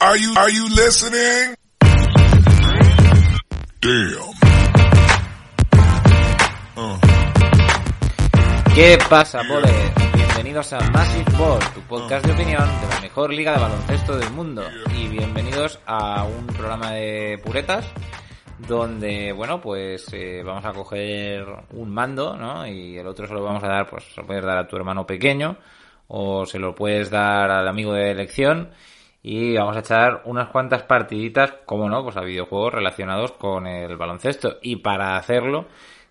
Are you, are you listening? Damn. Uh. ¿Qué pasa, boles? Bienvenidos a Massive Ball, tu podcast de opinión de la mejor liga de baloncesto del mundo. Y bienvenidos a un programa de puretas donde, bueno, pues eh, vamos a coger un mando, ¿no? Y el otro se lo vamos a dar, pues se lo puedes dar a tu hermano pequeño o se lo puedes dar al amigo de elección y vamos a echar unas cuantas partiditas, como no, pues a videojuegos relacionados con el baloncesto. Y para hacerlo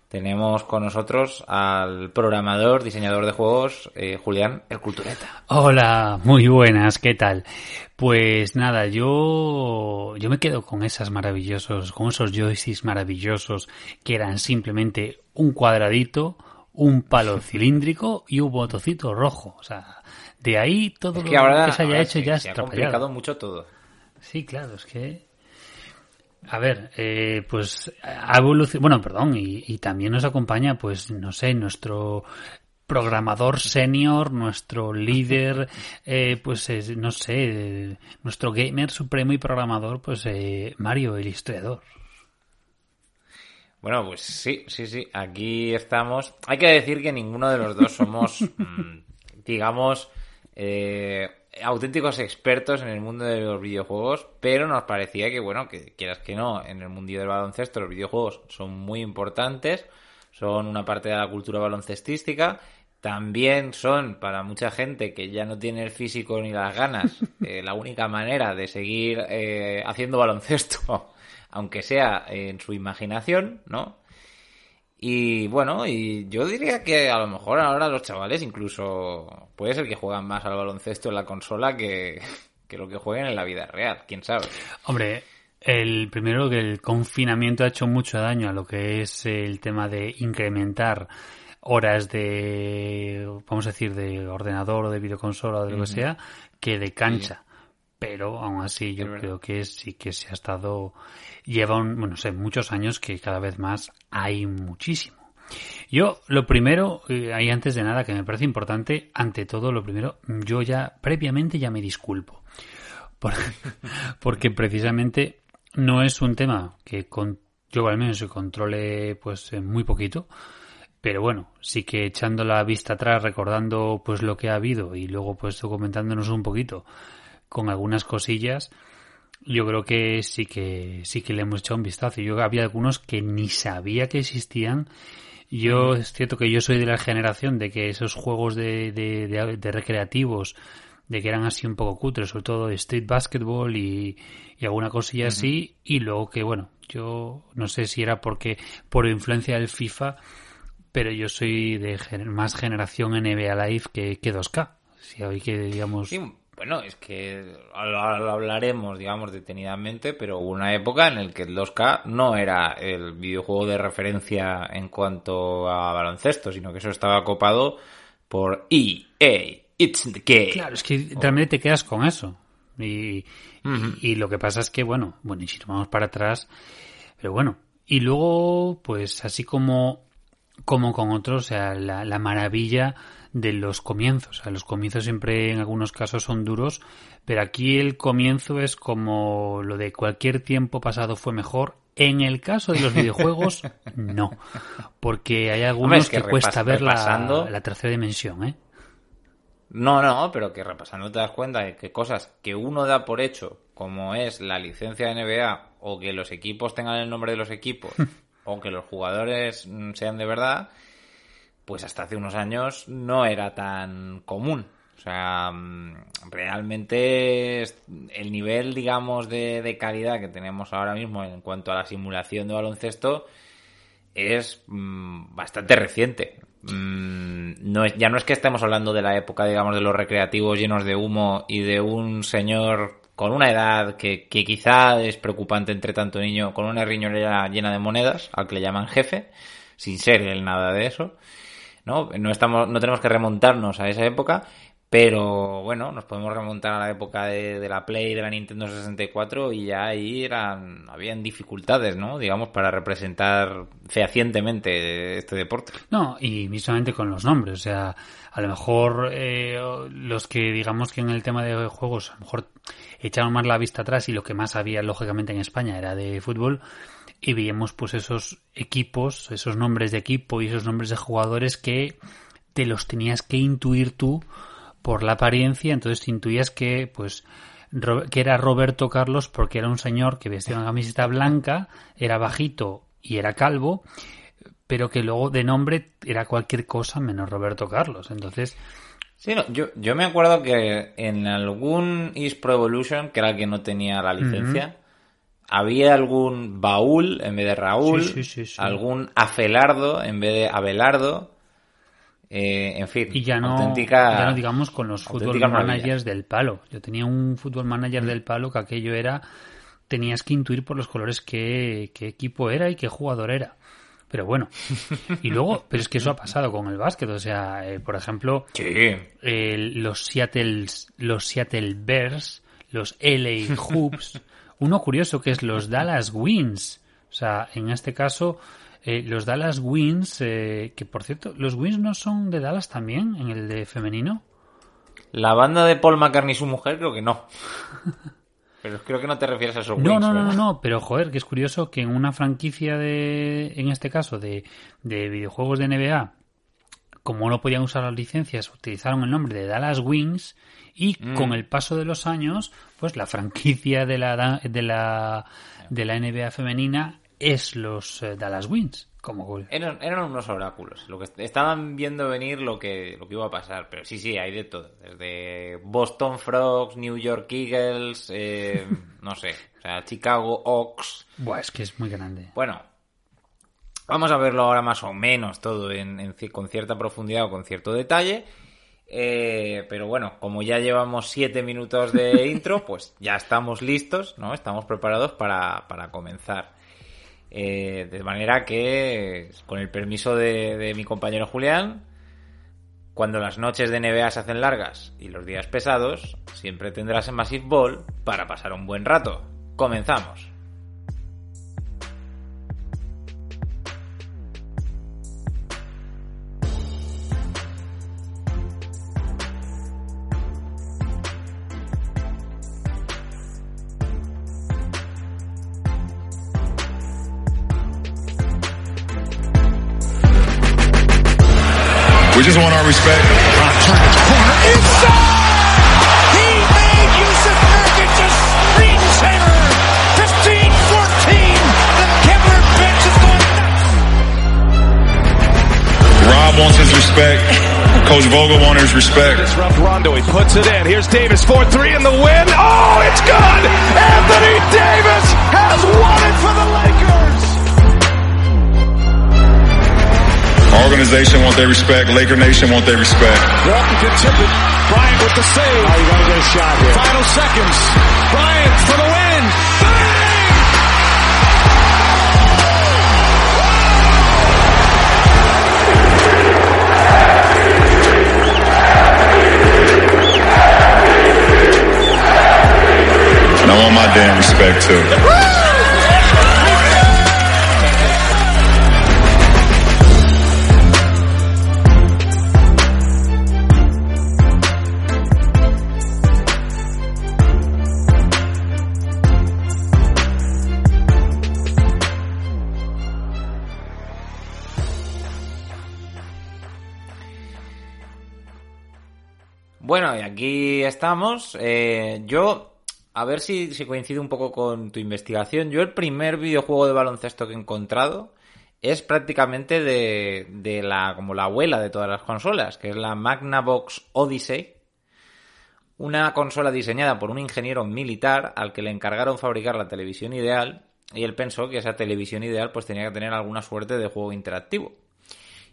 tenemos con nosotros al programador, diseñador de juegos, eh, Julián El Cultureta. Hola, muy buenas, ¿qué tal? Pues nada, yo yo me quedo con esas maravillosos, con esos joysticks maravillosos que eran simplemente un cuadradito, un palo cilíndrico y un botocito rojo, o sea, de ahí todo Es que lo ahora, que se haya hecho se- ya se ha complicado mucho todo. Sí, claro, es que. A ver, eh, pues ha evolucionado. Bueno, perdón, y, y también nos acompaña, pues, no sé, nuestro programador senior, nuestro líder, eh, pues, es- no sé, eh, nuestro gamer supremo y programador, pues, eh, Mario, el historiador. Bueno, pues sí, sí, sí, aquí estamos. Hay que decir que ninguno de los dos somos, mm, digamos, eh, auténticos expertos en el mundo de los videojuegos, pero nos parecía que, bueno, que quieras que no, en el mundillo del baloncesto los videojuegos son muy importantes, son una parte de la cultura baloncestística, también son para mucha gente que ya no tiene el físico ni las ganas, eh, la única manera de seguir eh, haciendo baloncesto, aunque sea en su imaginación, ¿no? Y bueno, y yo diría que a lo mejor ahora los chavales incluso puede ser que juegan más al baloncesto en la consola que, que lo que jueguen en la vida real, quién sabe. Hombre, el primero que el confinamiento ha hecho mucho daño a lo que es el tema de incrementar horas de, vamos a decir, de ordenador o de videoconsola o de lo que sea, que de cancha. Pero aún así yo creo que sí que se ha estado, lleva un, bueno, no sé, muchos años que cada vez más hay muchísimo. Yo, lo primero, eh, ahí antes de nada, que me parece importante, ante todo, lo primero, yo ya, previamente ya me disculpo. Por- porque precisamente no es un tema que con, yo al menos se controle pues eh, muy poquito. Pero bueno, sí que echando la vista atrás, recordando pues lo que ha habido y luego pues documentándonos un poquito con algunas cosillas, yo creo que sí que sí que le hemos echado un vistazo. Yo había algunos que ni sabía que existían. Yo es cierto que yo soy de la generación de que esos juegos de, de, de- de recreativos, de que eran así un poco cutres, sobre todo street basketball y, y alguna cosilla así, y luego que bueno, yo no sé si era porque por influencia del FIFA, pero yo soy de gener- más generación NBA Live que, que 2K. Si hay que digamos Sí, bueno, es que lo, lo hablaremos, digamos, detenidamente, pero hubo una época en la que el 2K no era el videojuego de referencia en cuanto a baloncesto, sino que eso estaba copado por EA. It's the game. Claro, es que realmente te quedas con eso. Y, y- y lo que pasa es que, bueno, bueno, y si nos vamos para atrás, pero bueno. Y luego, pues así como, como con otros, o sea, la, la maravilla de los comienzos. O sea, los comienzos siempre en algunos casos son duros, pero aquí el comienzo es como lo de cualquier tiempo pasado fue mejor. En el caso de los videojuegos, no. Porque hay algunos es que que, cuesta ver repasando- la tercera dimensión, ¿eh? No, no, pero que repasando te das cuenta de que cosas que uno da por hecho, como es la licencia de NBA, o que los equipos tengan el nombre de los equipos, o que los jugadores mm, sean de verdad, pues hasta hace unos años no era tan común. O sea, mm, realmente el nivel, digamos, de, de calidad que tenemos ahora mismo en cuanto a la simulación de baloncesto es mm, bastante reciente. Mm, no es, ya no es que estemos hablando de la época, digamos, de los recreativos llenos de humo y de un señor con una edad que, que quizá es preocupante entre tanto niño, con una riñonera llena de monedas, al que le llaman jefe, sin ser él nada de eso. ¿No? No, estamos, no tenemos que remontarnos a esa época, Pero bueno, nos podemos remontar a la época de, la Play, de la Nintendo 64 y ya ahí eran, habían dificultades, ¿no? Digamos, para representar fehacientemente este deporte. No, y mismamente con los nombres. O sea, a lo mejor eh, los que digamos que en el tema de juegos a lo mejor echaron más la vista atrás y lo que más había lógicamente en España era de fútbol y veíamos pues esos equipos, esos nombres de equipo y esos nombres de jugadores que te los tenías que intuir tú por la apariencia, entonces intuías que, pues, que era Roberto Carlos porque era un señor que vestía una camiseta blanca, era bajito y era calvo, pero que luego de nombre era cualquier cosa menos Roberto Carlos. Entonces. Sí, no, yo, yo me acuerdo que en algún East Pro Evolution, que era el que no tenía la licencia, había algún baúl en vez de Raúl, Sí, sí, sí, algún Afelardo en vez de Abelardo. Eh, en fin, Y ya no, auténtica- ya no digamos con los fútbol managers del palo. Yo tenía un fútbol manager del palo que aquello era, tenías que intuir por los colores qué, qué equipo era y qué jugador era. Pero bueno, y luego, pero es que eso ha pasado con el básquet, o sea, eh, por ejemplo, Sí, el- los Seattle, los Seattle Bears, los LA Hoops, uno curioso que es los Dallas Wings. O sea, en este caso, eh, los Dallas Wings, eh, que por cierto, los Wings no son de Dallas también, en el de femenino. la banda de Paul McCartney y su mujer creo que no. Pero creo que no te refieres a esos No, Wings, no, no, no, no, pero joder, que es curioso que en una franquicia de, en este caso, de, de videojuegos de NBA, como no podían usar las licencias, utilizaron el nombre de Dallas Wings y Mm. con el paso de los años, pues la franquicia de la, de la, de la NBA femenina es los eh, Dallas Wings. Como Eran, eran unos oráculos. Lo que est- estaban viendo venir lo que, lo que iba a pasar. Pero sí, sí, hay de todo. Desde Boston Frogs, New York Eagles, eh, no sé, o sea, Chicago Oaks. Buah, es que es muy grande. Bueno, vamos a verlo ahora más o menos todo en, en con cierta profundidad o con cierto detalle. Eh, pero bueno, como ya llevamos siete minutos de intro, pues ya estamos listos, ¿no? Estamos preparados para, para comenzar. Eh, de manera que, con el permiso de, de mi compañero Julián, cuando las noches de NBA se hacen largas y los días pesados, siempre tendrás en Massive Ball para pasar un buen rato. Comenzamos. We just want our respect. He made Yusuf Nurkic a screensaver. 15-14. The Kevlar bench is going nuts. Rob wants his respect. Coach Vogel wants his respect. Disrupt Rondo. He puts it in. Here's Davis. 4-3 in the win. Oh, it's good. Anthony Davis has won it for the organization want their respect. Laker Nation want their respect. Walton can tip it. Bryant with the save. Oh, you gotta get a shot here. Final seconds. Bryant for the win. Bang! And I want my damn respect too. Estamos. Eh, yo, a ver si, si coincide un poco con tu investigación. Yo el primer videojuego de baloncesto que he encontrado es prácticamente de, de la, como la abuela de todas las consolas, que es la Magnavox Odyssey. Una consola diseñada por un ingeniero militar al que le encargaron fabricar la televisión ideal y él pensó que esa televisión ideal pues tenía que tener alguna suerte de juego interactivo.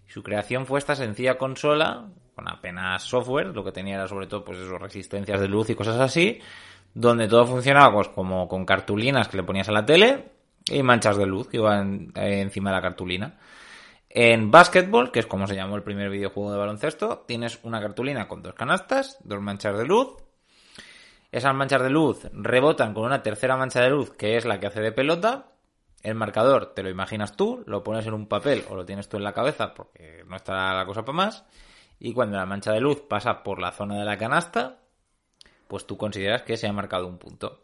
Su creación fue esta sencilla consola, con apenas software, lo que tenía era sobre todo pues eso, resistencias de luz y cosas así, donde todo funcionaba pues como con cartulinas que le ponías a la tele y manchas de luz que iban eh, encima de la cartulina. En Basketball, que es como se llamó el primer videojuego de baloncesto, tienes una cartulina con dos canastas, dos manchas de luz. Esas manchas de luz rebotan con una tercera mancha de luz, que es la que hace de pelota. El marcador te lo imaginas tú, lo pones en un papel o lo tienes tú en la cabeza porque no está la cosa para más. Y cuando la mancha de luz pasa por la zona de la canasta, pues tú consideras que se ha marcado un punto.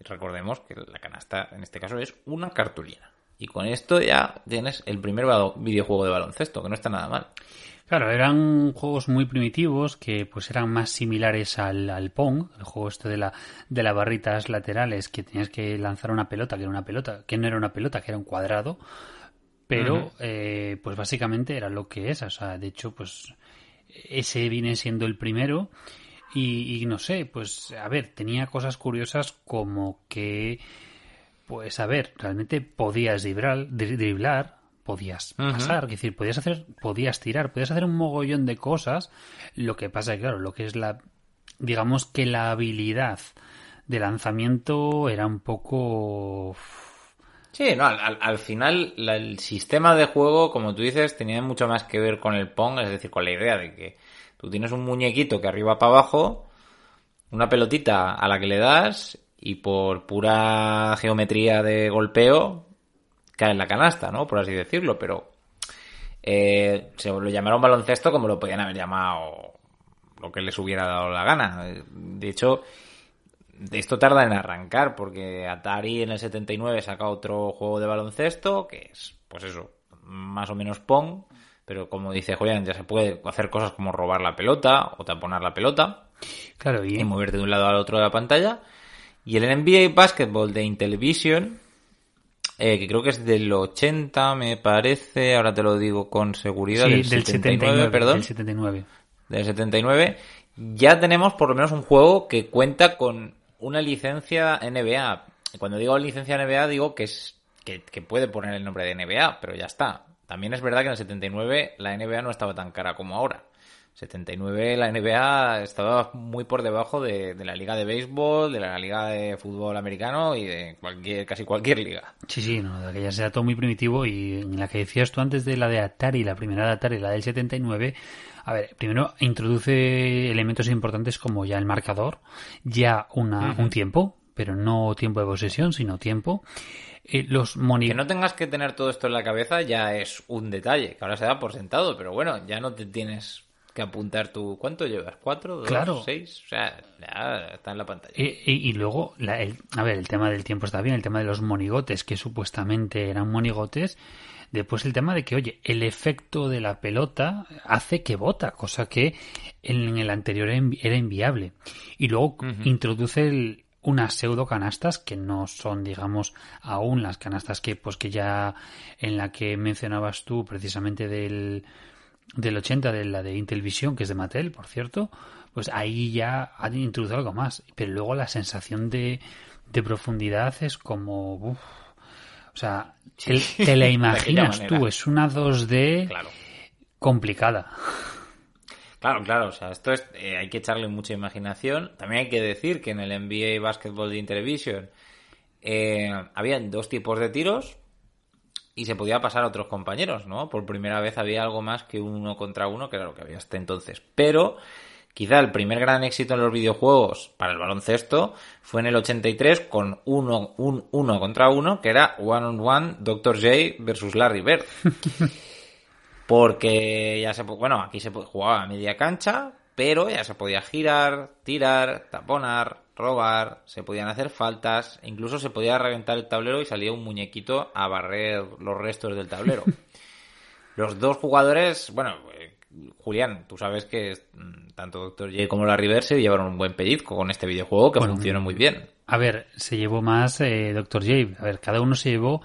Recordemos que la canasta en este caso es una cartulina. Y con esto ya tienes el primer videojuego de baloncesto, que no está nada mal. Claro, eran juegos muy primitivos que pues eran más similares al, al Pong, el juego este de la de las barritas laterales que tenías que lanzar una pelota, que era una pelota, que no era una pelota, que era un cuadrado, pero eh, pues básicamente era lo que es, o sea, de hecho pues ese viene siendo el primero y, y no sé, pues a ver, tenía cosas curiosas como que pues a ver, realmente podías driblar, driblar podías pasar, es decir, podías hacer, podías tirar, podías hacer un mogollón de cosas. Lo que pasa claro, lo que es la, digamos que la habilidad de lanzamiento era un poco... Sí, no, al, al final el sistema de juego, como tú dices, tenía mucho más que ver con el Pong, es decir, con la idea de que tú tienes un muñequito que arriba para abajo, una pelotita a la que le das y por pura geometría de golpeo cae en la canasta, ¿no? Por así decirlo, pero eh, se lo llamaron baloncesto como lo podían haber llamado lo que les hubiera dado la gana. De hecho, esto tarda en arrancar porque Atari en el 79 saca otro juego de baloncesto que es, pues eso, más o menos Pong, pero como dice Julián, ya se puede hacer cosas como robar la pelota o taponar la pelota. Claro, y, y moverte de un lado al otro de la pantalla. Y el NBA Basketball de Intellivision eh, que creo que es del 80, me parece, ahora te lo digo con seguridad, sí, del, del 79, perdón. Del 79. Del 79, ya tenemos por lo menos un juego que cuenta con una licencia NBA. Cuando digo licencia NBA digo que es que, que puede poner el nombre de NBA, pero ya está. También es verdad que en el 79 la NBA no estaba tan cara como ahora. 79 la NBA estaba muy por debajo de, de, la liga de béisbol, de la liga de fútbol americano y de cualquier, casi cualquier liga. Sí, sí, no, de aquella sea todo muy primitivo y en la que decías tú antes de la de Atari, la primera de Atari, la del 79, a ver, primero introduce elementos importantes como ya el marcador, ya una, uh -huh. un tiempo, pero no tiempo de posesión, sino tiempo. Eh, los. Que no tengas que tener todo esto en la cabeza ya es un detalle, que ahora se da por sentado, pero bueno, ya no te tienes que apuntar tú. ¿Cuánto llevas? ¿Cuatro? Dos, claro. ¿Seis? O sea, ya está en la pantalla. Y, y, y luego, la, el, a ver, el tema del tiempo está bien, el tema de los monigotes, que supuestamente eran monigotes. Después el tema de que, oye, el efecto de la pelota hace que bota, cosa que en el anterior era inviable. Y luego uh -huh. introduce el, unas pseudo canastas que no son, digamos, aún las canastas que, pues que ya en la que mencionabas tú precisamente del del 80 de la de Intelvisión, que es de Mattel, por cierto, pues ahí ya han introducido algo más. Pero luego la sensación de, de profundidad es como... Uf, o sea, te, te la imaginas tú, es una 2D claro. complicada. Claro, claro, o sea, esto es, eh, hay que echarle mucha imaginación. También hay que decir que en el NBA Basketball de Intellivision eh, habían dos tipos de tiros, y se podía pasar a otros compañeros, ¿no? Por primera vez había algo más que uno contra uno, que era lo que había hasta entonces. Pero quizá el primer gran éxito en los videojuegos para el baloncesto fue en el 83 con uno, un uno contra uno, que era One on One Dr. J versus Larry Bird. Porque ya se bueno, aquí se jugaba a media cancha, pero ya se podía girar, tirar, taponar, robar, se podían hacer faltas, incluso se podía reventar el tablero y salía un muñequito a barrer los restos del tablero. los dos jugadores, bueno, Julián, tú sabes que tanto Dr. J como la River se llevaron un buen pellizco con este videojuego que bueno, funcionó muy bien. A ver, se llevó más eh, Dr. J. A ver, cada uno se llevó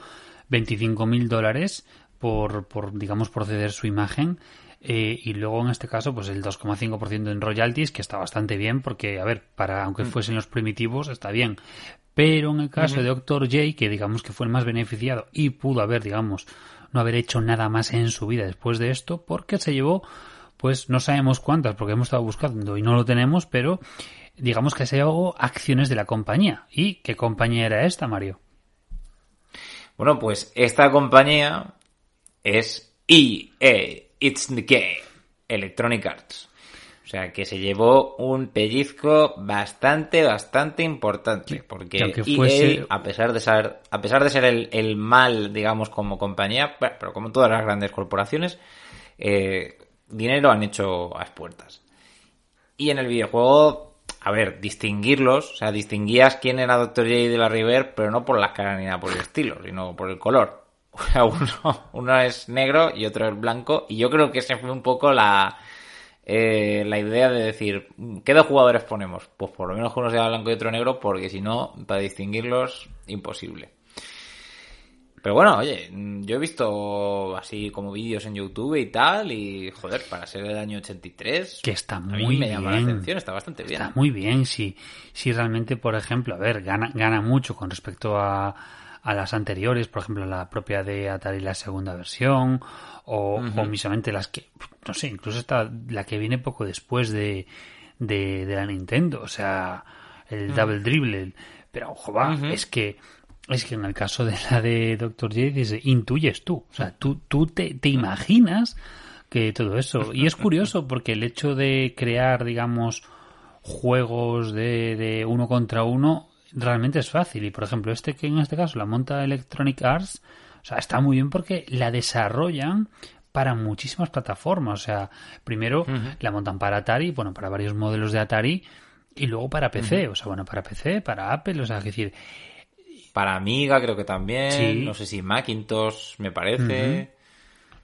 25 mil dólares por, por, digamos, por ceder su imagen. Eh, y luego en este caso, pues el 2,5% en royalties, que está bastante bien, porque, a ver, para aunque Mm. fuesen los primitivos, está bien. Pero en el caso de Doctor J, que digamos que fue el más beneficiado y pudo haber, digamos, no haber hecho nada más en su vida después de esto, porque se llevó, pues no sabemos cuántas, porque hemos estado buscando y no lo tenemos, pero digamos que se llevó acciones de la compañía. ¿Y qué compañía era esta, Mario? Bueno, pues esta compañía es eh, It's the Game, Electronic Arts. O sea, que se llevó un pellizco bastante, bastante importante. Porque EA, a pesar de ser, a pesar de ser el, el mal, digamos, como compañía, pero como todas las grandes corporaciones, eh, dinero han hecho a expuertas. Y en el videojuego, a ver, distinguirlos, o sea, distinguías quién era Dr. J de la River, pero no por las caras ni nada por el estilo, sino por el color. O sea, uno, uno es negro y otro es blanco, y yo creo que ese fue un poco la, eh, la idea de decir, ¿qué dos jugadores ponemos? Pues por lo menos uno sea blanco y otro negro, porque si no, para distinguirlos, imposible. Pero bueno, oye, yo he visto así como vídeos en YouTube y tal, y joder, para ser el año 83, Que está a muy mí me llama la atención, está bastante bien. Está muy bien, si, si realmente, por ejemplo, a ver, gana, gana mucho con respecto a, a las anteriores, por ejemplo, la propia de Atari, la segunda versión, o, o mismamente las que, no sé, incluso hasta la que viene poco después de, de, de la Nintendo, o sea, el Double Dribble. Pero, ojo, va, es que es que en el caso de la de Dr. J, dice, intuyes tú. O sea, tú, tú te, te imaginas que todo eso. Y es curioso porque el hecho de crear, digamos, juegos de, de uno contra uno realmente es fácil. Y por ejemplo, este que en este caso la monta Electronic Arts, o sea, está muy bien porque la desarrollan para muchísimas plataformas. O sea, primero la montan para Atari, bueno, para varios modelos de Atari, y luego para PC. O sea, bueno, para PC, para Apple, o sea, es decir, Para Amiga creo que también, Sí. no sé si Macintosh me parece.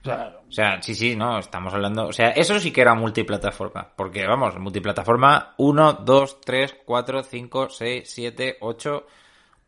o sea, O sea, sí, sí, no, estamos hablando. O sea, eso sí que era multiplataforma. Porque, vamos, multiplataforma 1, 2, 3, 4, 5, 6, 7, 8.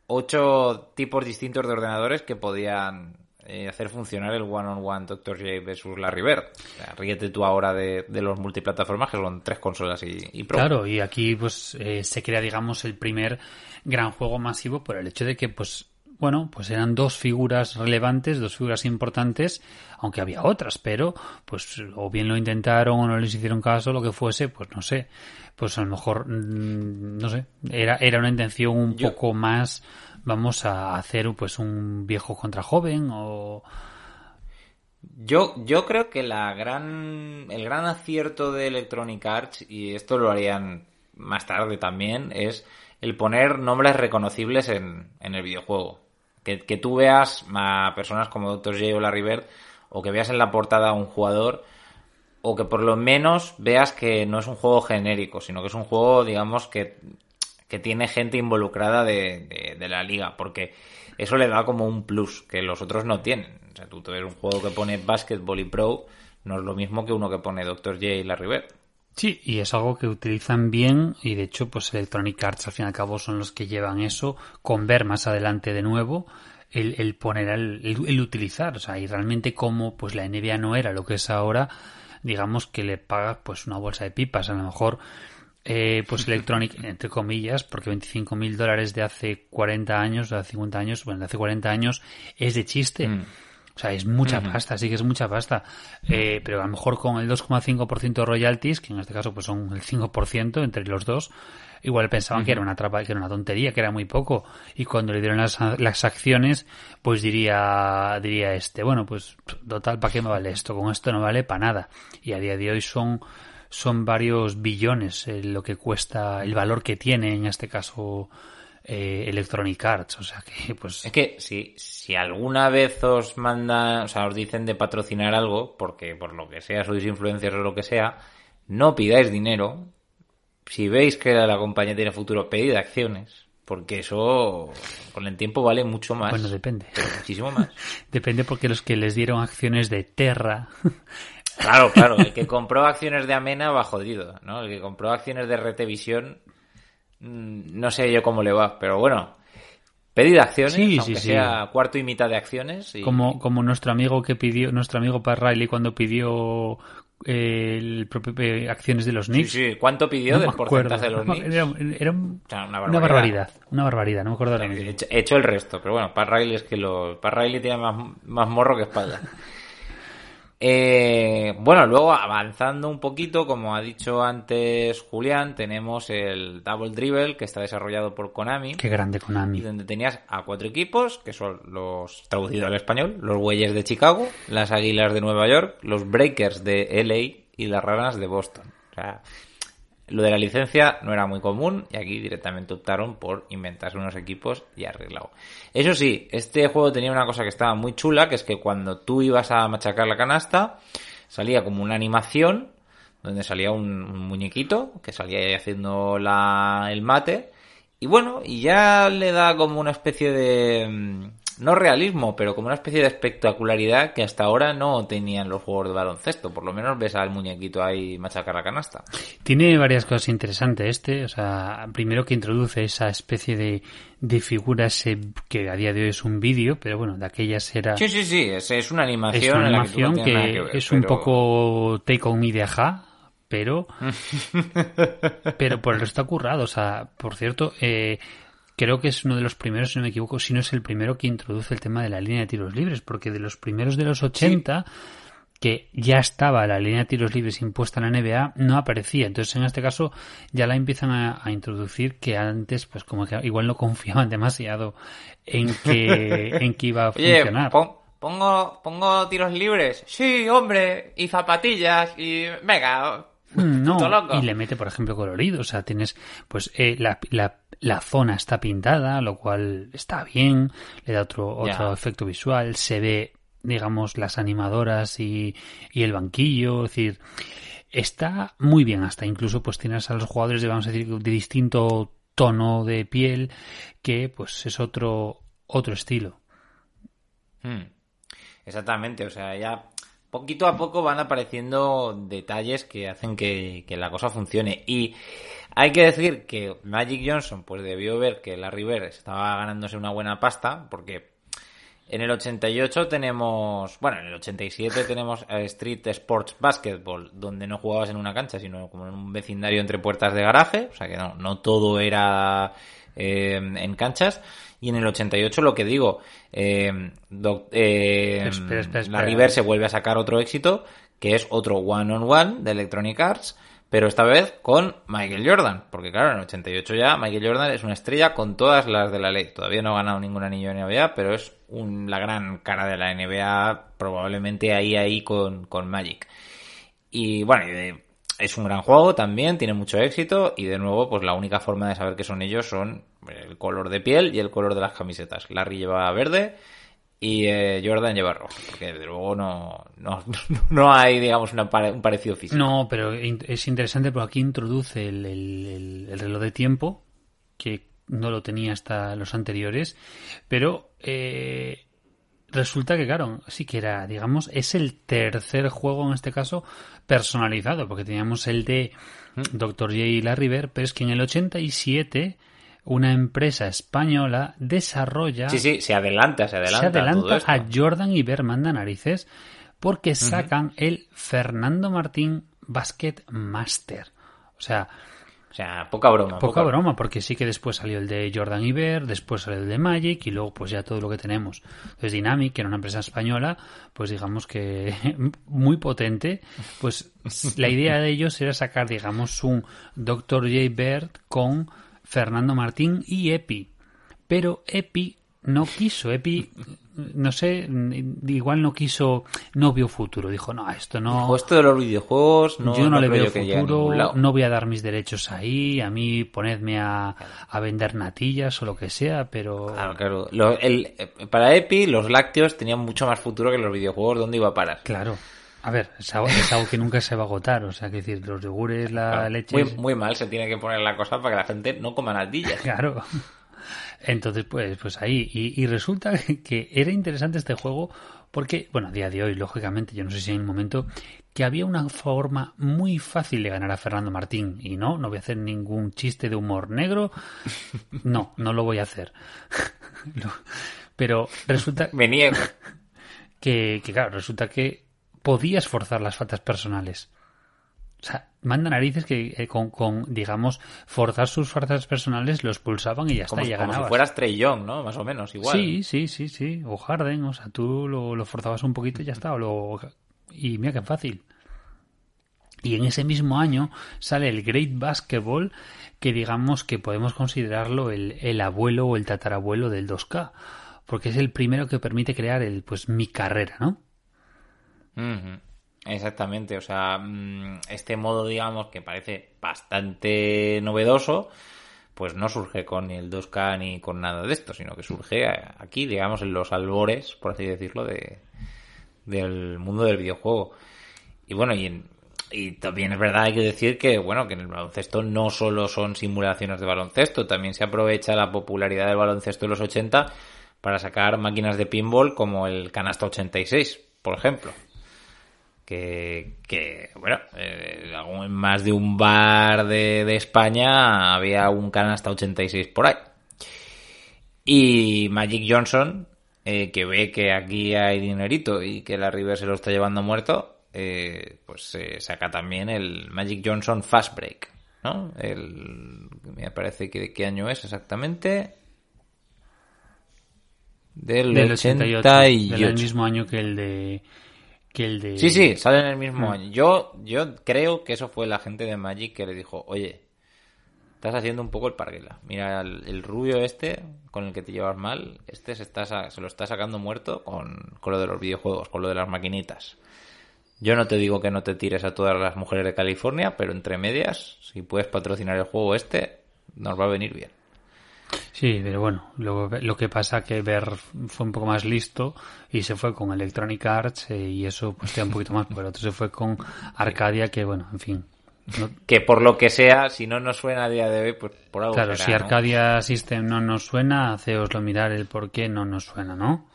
8 tipos distintos de ordenadores que podían eh, hacer funcionar el one-on-one Dr. J versus. O sea, ríete tú ahora de, de los multiplataformas que son tres consolas y, y. Claro, y aquí pues eh, se crea, digamos, el primer gran juego masivo por el hecho de que, pues, bueno, pues eran dos figuras relevantes, dos figuras importantes, aunque había otras, pero pues o bien lo intentaron o no les hicieron caso, lo que fuese, pues no sé, pues a lo mejor, mm, no sé, era, era una intención un Yo- poco más, vamos a hacer pues un viejo contra joven o... Yo, yo creo que la gran, el gran acierto de Electronic Arts, y esto lo harían más tarde también, es el poner nombres reconocibles en, en el videojuego. Que, que tú veas a personas como Dr. J o Larry Bird, o que veas en la portada a un jugador, o que por lo menos veas que no es un juego genérico, sino que es un juego, digamos, que, que tiene gente involucrada de, de- de la liga, porque eso le da como un plus que los otros no tienen. O sea, tú te ves un juego que pone Basketball y Pro, no es lo mismo que uno que pone Dr. J y Larry Bird. Sí, y es algo que utilizan bien y de hecho pues Electronic Arts al fin y al cabo son los que llevan eso con ver más adelante de nuevo el, el poner el- el utilizar, o sea, y realmente como pues la NBA no era lo que es ahora, digamos que le pagas pues una bolsa de pipas, a lo mejor eh, pues Electronic, entre comillas, porque 25 mil dólares de hace 40 años, de hace 50 años, bueno, de hace 40 años es de chiste. O sea, es mucha pasta, sí que es mucha pasta. Eh, pero a lo mejor con el 2,5% de royalties, que en este caso pues son el 5% entre los dos, igual pensaban que era una trapa, que era una tontería, que era muy poco. Y cuando le dieron las, las acciones, pues diría, diría este, bueno, pues total, ¿para qué me vale esto? Con esto no vale para nada. Y a día de hoy son, son varios billones eh, lo que cuesta, el valor que tiene en este caso eh, Electronic Arts. O sea que, pues... Es que si, si alguna vez os mandan, o sea, os dicen de patrocinar algo, porque por lo que sea sois influencers o lo que sea, no pidáis dinero. Si veis que la compañía tiene futuro, pedid acciones. Porque eso con el tiempo vale mucho más. Bueno, depende. muchísimo más. Depende porque los que les dieron acciones de Terra. Claro, claro. El que compró acciones de Amena va jodido, ¿no? El que compró acciones de Retevisión, no sé yo cómo le va, pero bueno. Pedid acciones, Sí, aunque sí. sea cuarto y mitad de acciones. Y... Como, como nuestro amigo que pidió, nuestro amigo Pat Riley cuando pidió eh, el propio, eh, acciones de los Knicks. sí. ¿Cuánto pidió No del porcentaje de los No, Knicks? Era, era un- O sea, una una barbaridad. barbaridad. Una barbaridad, no me acuerdo he hecho el resto, pero bueno, Pat Riley es que lo... Pat Riley tiene más, más morro que espalda. Eh, bueno, luego avanzando un poquito, como ha dicho antes Julián, tenemos el Double Dribble que está desarrollado por Konami. Qué grande Konami. Y donde tenías a cuatro equipos, que son los traducidos al español, los Güeyes de Chicago, las Águilas de Nueva York, los Breakers de LA y las Ranas de Boston. O sea, lo de la licencia no era muy común y aquí directamente optaron por inventarse unos equipos y arreglado. Eso sí, este juego tenía una cosa que estaba muy chula, que es que cuando tú ibas a machacar la canasta, salía como una animación donde salía un, muñequito que salía ahí haciendo la, el mate y bueno, y ya le da como una especie de mm, no realismo, pero como una especie de espectacularidad que hasta ahora no tenían los juegos de baloncesto. Por lo menos ves al muñequito ahí machacar la canasta. Tiene varias cosas interesantes este. O sea, primero que introduce esa especie de, de figuras que a día de hoy es un vídeo, pero bueno, de aquellas era... Sí, sí, sí, es, es una animación. Es una animación que, es un poco take on me de Aja, pero pero por el resto ha currado o sea por cierto eh, creo que es uno de los primeros, si no me equivoco, si no es el primero que introduce el tema de la línea de tiros libres, porque de los primeros de los 80, que ya estaba la línea de tiros libres impuesta en la NBA, no aparecía. Entonces, en este caso, ya la empiezan a, introducir que antes, pues como que igual no confiaban demasiado en que, en que iba a funcionar. pongo, pongo tiros libres. Sí, hombre, y zapatillas, y venga, mm, no, y le mete, por ejemplo, colorido. O sea, tienes, pues, eh, la, la, la zona está pintada, lo cual está bien, le da otro, otro efecto visual, se ve, digamos, las animadoras y, y el banquillo, es decir, está muy bien, hasta incluso pues tienes a los jugadores de, vamos a decir, de distinto tono de piel, que pues es otro, otro estilo. Hmm. Exactamente, o sea, ya poquito a poco van apareciendo detalles que hacen que, la cosa funcione. Y hay que decir que Magic Johnson pues debió ver que Larry Bird estaba ganándose una buena pasta porque en el 88 tenemos, bueno, en el 87 tenemos Street Sports Basketball, donde no jugabas en una cancha, sino como en un vecindario entre puertas de garaje, o sea que no, no todo era eh, en canchas. Y en el 88 lo que digo, eh, eh, Larry Bird se vuelve a sacar otro éxito, que es otro one on one de Electronic Arts, pero esta vez con Michael Jordan, porque claro, en el 88 ya Michael Jordan es una estrella con todas las de la ley. Todavía no ha ganado ningún anillo de NBA, pero es la gran cara de la NBA, probablemente ahí, ahí con, con Magic. Y bueno, es un gran juego también, tiene mucho éxito y de nuevo, pues la única forma de saber que son ellos son el color de piel y el color de las camisetas. Larry lleva verde y eh, Jordan lleva rojo, porque de luego no, no, no hay, digamos, un parecido físico. No, pero es interesante porque aquí introduce el, el, reloj de tiempo, que no lo tenía hasta los anteriores, pero eh, resulta que, claro, sí que era, digamos, es el tercer juego en este caso personalizado, porque teníamos el de mm. Dr. J. y Larry Bird, pero es que en el 87 una empresa española desarrolla. Sí, sí, se adelanta, se adelanta. Se adelanta a Jordan y Ver manda narices porque sacan el Fernando Martín Basket Master. O sea. O sea, poca broma. Poca, broma, porque sí que después salió el de Jordan y Ver, después salió el de Magic y luego pues ya todo lo que tenemos. Entonces Dynamic, que era una empresa española, pues digamos que muy potente, pues la idea de ellos era sacar, digamos, un Dr. J. Bird con Fernando Martín y Epi. Pero Epi no quiso, Epi, no sé, igual no quiso, no vio futuro. Dijo, no, esto no. esto de los videojuegos, no, yo no, le veo futuro, no voy a dar mis derechos ahí, a mí ponedme a, a vender natillas o lo que sea, pero. Claro, claro. el, para Epi, los lácteos tenían mucho más futuro que los videojuegos, ¿dónde iba a parar? Claro. A ver, es algo, que nunca se va a agotar, o sea, que decir, los yogures, la leche... Muy, muy, mal se tiene que poner la cosa para que la gente no coma natillas. Claro. Entonces, pues, pues ahí. Y, resulta que era interesante este juego porque, bueno, a día de hoy, lógicamente, yo no sé si hay un momento que había una forma muy fácil de ganar a Fernando Martín. Y no, no voy a hacer ningún chiste de humor negro. No, no lo voy a hacer. Pero resulta... Me niego. Que, que, claro, resulta que podías forzar las faltas personales. O sea, manda narices que eh, con, con, digamos, forzar sus faltas personales los pulsaban y ya está, ya como si fueras Trey Young, ¿no? Más o menos, igual. Sí, sí, sí, sí. O Harden, o sea, tú lo, forzabas un poquito y ya está. O lo, y mira qué fácil. Y en ese mismo año sale el Great Basketball, que digamos que podemos considerarlo el, el abuelo o el tatarabuelo del 2K, porque es el primero que permite crear el pues mi carrera, ¿no? Exactamente, o sea, mm, este modo, digamos, que parece bastante novedoso, pues no surge con el 2K ni con nada de esto, sino que surge aquí, digamos, en los albores, por así decirlo, de, del mundo del videojuego. Y bueno, y, en- y también es verdad, hay que decir que, bueno, que en el baloncesto no solo son simulaciones de baloncesto, también se aprovecha la popularidad del baloncesto de los 80 para sacar máquinas de pinball como el Canasta 86, por ejemplo que, que bueno, eh, en más de un bar de, de España había un canasta 86 por ahí. Y Magic Johnson, eh, que ve que aquí hay dinerito y que la River se lo está llevando muerto, eh, pues eh, saca también el Magic Johnson Fast Break, ¿no? El, me parece que de qué año es exactamente. Del, Del 88. 88, del mismo año que el de que el de Sí, sí, sale en el mismo año. Yo, yo creo que eso fue la gente de Magic que le dijo, oye, estás haciendo un poco el parguela. Mira, el, el rubio este, con el que te llevas mal, este se, está, se lo está sacando muerto con, con lo de los videojuegos, con lo de las maquinitas. Yo no te digo que no te tires a todas las mujeres de California, pero entre medias, si puedes patrocinar el juego este, nos va a venir bien. Sí, pero bueno, lo, lo que pasa que Ver fue un poco más listo y se fue con Electronic Arts eh, y eso pues te da un poquito más, pero el otro se fue con Arcadia que bueno, en fin. no- Que por lo que sea, si no nos suena a día de hoy, pues por algo claro, será, si ¿no? Arcadia System no nos suena, haceoslo mirar el por qué no nos suena, ¿no?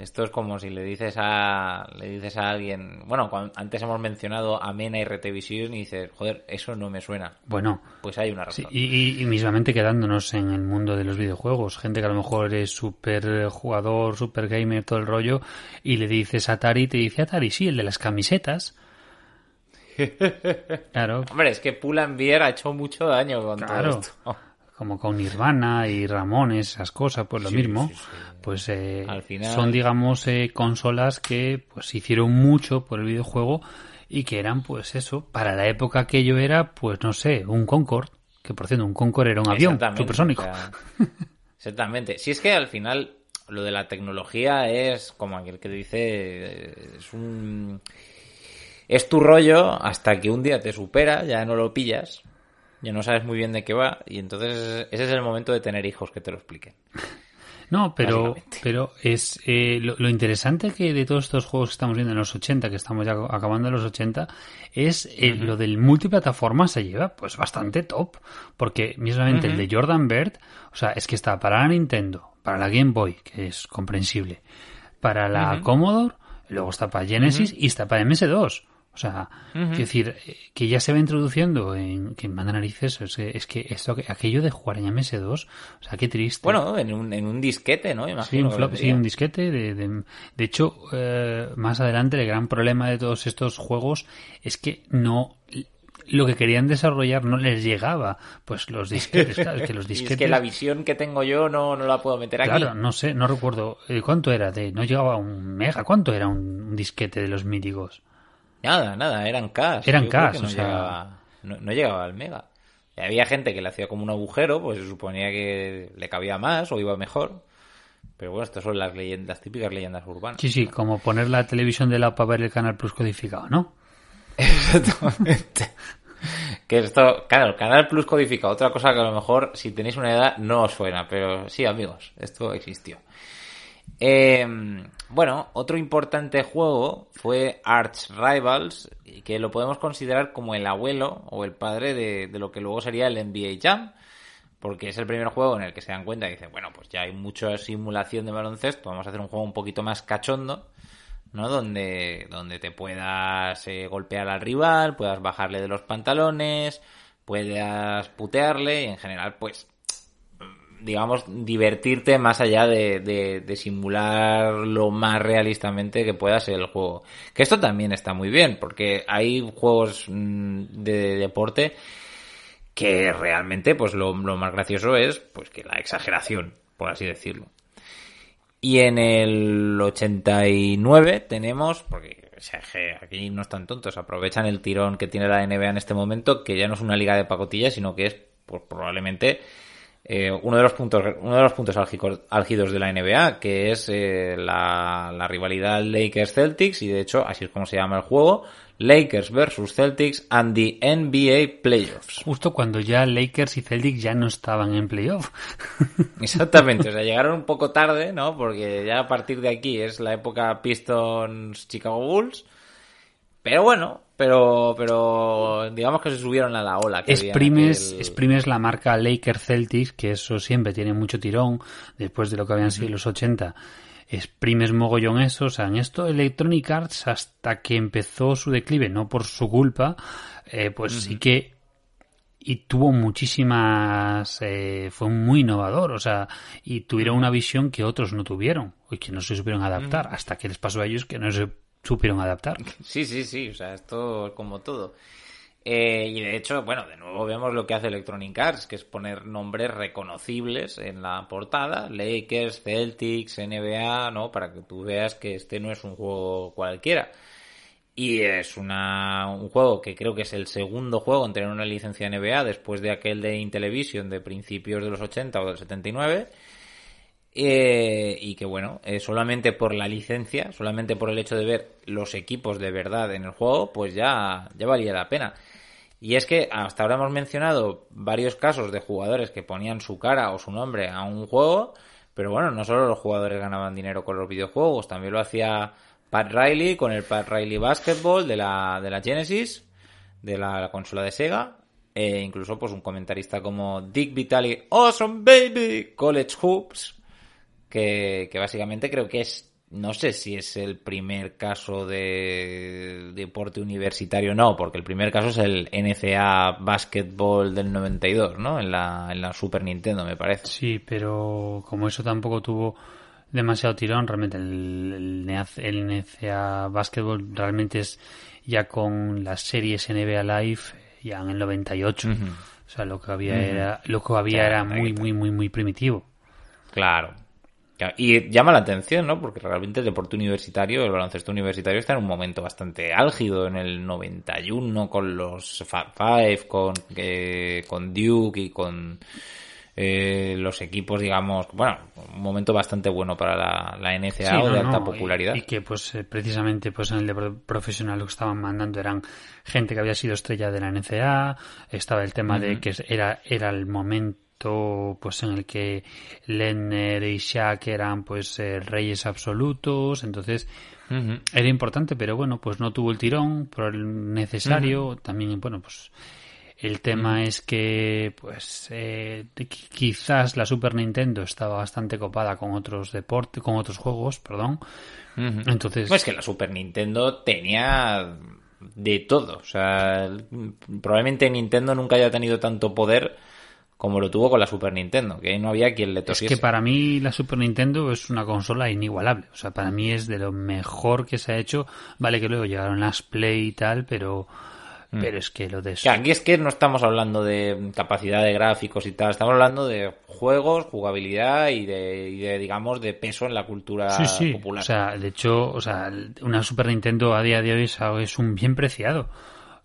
Esto es como si le dices a le dices a alguien, bueno, antes hemos mencionado a Mena y Retevisión y dices, joder, eso no me suena. Bueno, Pues hay una Sí, razón. y, y- y mismamente quedándonos en el mundo de los videojuegos, gente que a lo mejor es súper jugador, súper gamer, todo el rollo, y le dices Atari, te dice Atari, sí, el de las camisetas. Claro, Hombre, es que Pull&Bear ha hecho mucho daño con Claro. todo esto. Como con Nirvana y Ramones, esas cosas, pues lo Sí, mismo. sí, sí. Pues eh, Al final- son, digamos, eh, consolas que pues hicieron mucho por el videojuego y que eran, pues eso, para la época que yo era, pues no sé, un Concorde, que por cierto, un Concorde era un avión supersónico. o sea, exactamente. Si es que al final lo de la tecnología es como aquel que dice, es un... Es tu rollo hasta que un día te supera, ya no lo pillas, ya no sabes muy bien de qué va y entonces ese es el momento de tener hijos que te lo expliquen. No, pero, pero es eh, lo, lo interesante que de todos estos juegos que estamos viendo en los 80, que estamos ya acabando en los 80, es eh, lo del multiplataforma se lleva pues bastante top. Porque mismamente el de Jordan Bird, o sea, es que está para la Nintendo, para la Game Boy, que es comprensible, para la Commodore, luego está para Genesis y está para MS2. O sea, quiero decir, eh, que ya se va introduciendo en que manda narices, es que, es que esto, aquello de jugar en MS2, o sea, qué triste. Bueno, en un, en un disquete, ¿no? Sí, un flop, sí, un disquete. De, de, de hecho, eh, más adelante el gran problema de todos estos juegos es que no lo que querían desarrollar no les llegaba. Pues los disquetes, claro, es que los Y disquetes... es que la visión que tengo yo no, no la puedo meter aquí. Claro, no sé, no recuerdo. eh, ¿Cuánto era? de No llegaba a un mega. ¿Cuánto era un, un disquete de los míticos? Nada, nada, eran Ks. Eran Ks, no o sea- Llegaba, no, no llegaba al mega. Y había gente que le hacía como un agujero, pues se suponía que le cabía más o iba mejor. Pero bueno, estas son las leyendas, las típicas leyendas urbanas. Sí, sí, como poner la televisión de lado para ver el Canal Plus codificado, ¿no? Exactamente. que esto, claro, el Canal Plus codifica otra cosa que a lo mejor si tenéis una edad no os suena, pero sí, amigos, esto existió. Eh, bueno, otro importante juego fue Arch Rivals, que lo podemos considerar como el abuelo o el padre de, lo que luego sería el NBA Jam, porque es el primer juego en el que se dan cuenta y dicen, bueno, pues ya hay mucha simulación de baloncesto, vamos a hacer un juego un poquito más cachondo, ¿no? Donde, donde te puedas eh, golpear al rival, puedas bajarle de los pantalones, puedas putearle y en general, pues, digamos, divertirte más allá de, de, de simular lo más realistamente que pueda ser el juego. Que esto también está muy bien, porque hay juegos mm, de deporte que realmente, pues lo, lo más gracioso es, pues que la exageración, por así decirlo. Y en el 89 tenemos, porque o sea, aquí no están tontos, aprovechan el tirón que tiene la NBA en este momento, que ya no es una liga de pacotillas, sino que es pues, probablemente eh, uno de los puntos uno de los puntos álgicos- álgidos de la NBA, que es eh, la, la rivalidad Lakers-Celtics, y de hecho así es como se llama el juego, Lakers versus Celtics and the NBA Playoffs. Justo cuando ya Lakers y Celtics ya no estaban en playoff. Exactamente, o sea, llegaron un poco tarde, ¿no? Porque ya a partir de aquí es la época Pistons Chicago Bulls. Pero bueno, pero pero digamos que se subieron a la ola. Que exprimes, aquel- exprimes la marca Lakers Celtics, que eso siempre tiene mucho tirón después de lo que habían sido los 80. Exprimes mogollón eso, o sea, en esto Electronic Arts hasta que empezó su declive, no por su culpa, eh, pues sí que y tuvo muchísimas eh, fue muy innovador o sea y tuvieron una visión que otros no tuvieron y que no se supieron adaptar hasta que les pasó a ellos que no se supieron adaptar Sí, sí, sí, o sea, esto es como todo. Eh, y de hecho, bueno, de nuevo vemos lo que hace Electronic Arts, que es poner nombres reconocibles en la portada, Lakers, Celtics, NBA, ¿no? Para que tú veas que este no es un juego cualquiera. Y es una, un juego que creo que es el segundo juego en tener una licencia NBA después de aquel de Intellivision de principios de los 80 o del 79. Eh, y que bueno, eh, solamente por la licencia, solamente por el hecho de ver los equipos de verdad en el juego, pues ya, ya valía la pena. Y es que hasta ahora hemos mencionado varios casos de jugadores que ponían su cara o su nombre a un juego, pero bueno, no solo los jugadores ganaban dinero con los videojuegos, también lo hacía Pat Riley con el Pat Riley Basketball de la, de la Genesis, de la, la consola de Sega, e incluso pues un comentarista como Dick Vitale, Awesome Baby, College Hoops, que, que básicamente creo que es, no sé si es el primer caso de deporte universitario, no, porque el primer caso es el NCA Basketball del 92, ¿no? En la, en la Super Nintendo, me parece. Sí, pero como eso tampoco tuvo demasiado tirón, realmente el, el, NCA el NCA Basketball realmente es ya con las series NBA Live ya en el 98. Ujú. O sea, lo que había era lo que había era muy muy muy muy primitivo. Claro. Y llama la atención, ¿no? Porque realmente el deporte universitario, el baloncesto universitario está en un momento bastante álgido en el 91 con los Five, con, eh, con Duke y con eh, los equipos, digamos, bueno, un momento bastante bueno para la, la NCAA Sí, o no, de alta no, popularidad. Y, y que pues eh, precisamente pues en el deporte profesional lo que estaban mandando eran gente que había sido estrella de la NCA, estaba el tema de que era era el momento pues en el que Lenner y Shaq eran pues eh, reyes absolutos, entonces era importante, pero bueno, pues no tuvo el tirón por el necesario, también bueno, pues el tema es que, pues, eh, qui- quizás la Super Nintendo estaba bastante copada con otros deportes, con otros juegos, perdón. Entonces, Pues que la Super Nintendo tenía de todo. O sea, probablemente Nintendo nunca haya tenido tanto poder como lo tuvo con la Super Nintendo, que ahí no había quien le es tosiese. que para mí la Super Nintendo es una consola inigualable. O sea, para mí es de lo mejor que se ha hecho. Vale que luego llegaron las Play y tal, pero, pero es que lo de aquí es que no estamos hablando de capacidad de gráficos y tal, estamos hablando de juegos, jugabilidad y de, y de, digamos, de peso en la cultura Sí, sí. popular. O sea, de hecho, o sea, una Super Nintendo a día de hoy es, es un bien preciado.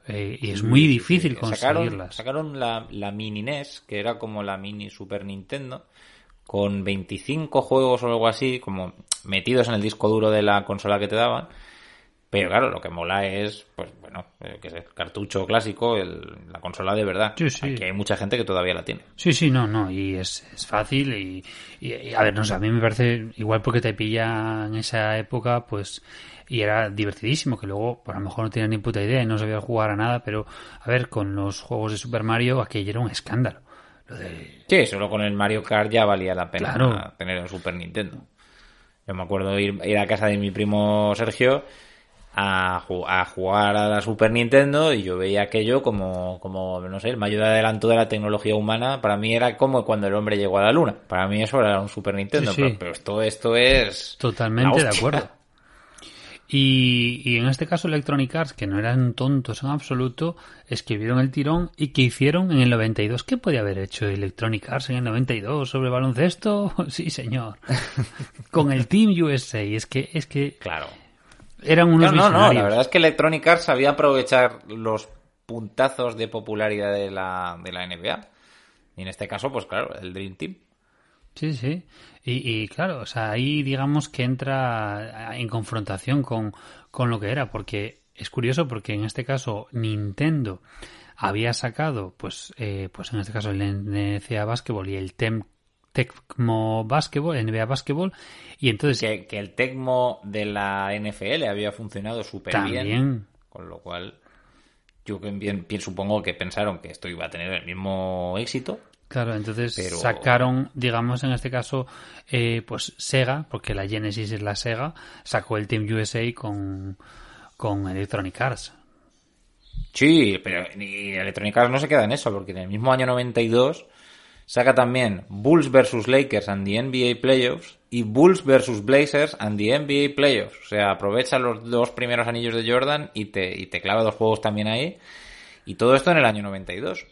Eh, y es muy difícil conseguirlas. sacaron la, la mini NES, que era como la mini Super Nintendo, con 25 juegos o algo así, como metidos en el disco duro de la consola que te daban. Pero claro, lo que mola es, pues bueno, eh, que es el cartucho clásico, el- la consola de verdad. Sí, sí. Aquí hay mucha gente que todavía la tiene. Sí, sí, no, no, y es, es fácil y, y- y, a ver, no sé, a mí me parece igual porque te pilla en esa época, pues, y era divertidísimo, que luego, pues a lo mejor no tenía ni puta idea y no sabía jugar a nada, pero, a ver, con los juegos de Super Mario aquello era un escándalo. Lo de... Sí, solo con el Mario Kart ya valía la pena Claro. tener el Super Nintendo. Yo me acuerdo ir, ir a casa de mi primo Sergio a, ju- a jugar a la Super Nintendo y yo veía aquello como, como, no sé, el mayor adelanto de la tecnología humana. Para mí era como cuando el hombre llegó a la luna. Para mí eso era un Super Nintendo. Sí, sí. Pero, pero esto, esto es... Totalmente de acuerdo. Y, y en este caso Electronic Arts, que no eran tontos en absoluto, escribieron el tirón y que hicieron en el 92. ¿Qué podía haber hecho Electronic Arts en el 92 sobre baloncesto? Sí, señor. Con el Team USA. Es que, es que Claro. eran unos no, no, no, la verdad es que Electronic Arts sabía aprovechar los puntazos de popularidad de la, de la NBA. Y en este caso, pues claro, el Dream Team. Sí, sí. Y, y claro, o sea, ahí digamos que entra en confrontación con, con lo que era, porque es curioso porque en este caso Nintendo había sacado, pues, eh, pues en este caso el NCAA Basketball y el Tem Tecmo Basketball, NBA Basketball, y entonces Que, que el Tecmo de la NFL había funcionado súper bien. Con lo cual, yo bien, bien supongo que pensaron que esto iba a tener el mismo éxito. Claro, entonces Pero- sacaron, digamos, en este caso, eh, pues Sega, porque la Genesis es la Sega, sacó el Team USA con, con Electronic Arts. Sí, pero y Electronic Arts no se queda en eso, porque en el mismo año 92 saca también Bulls vs Lakers and the NBA Playoffs y Bulls vs Blazers and the NBA Playoffs. O sea, aprovecha los dos primeros anillos de Jordan y te, y te clava dos juegos también ahí. Y todo esto en el año 92.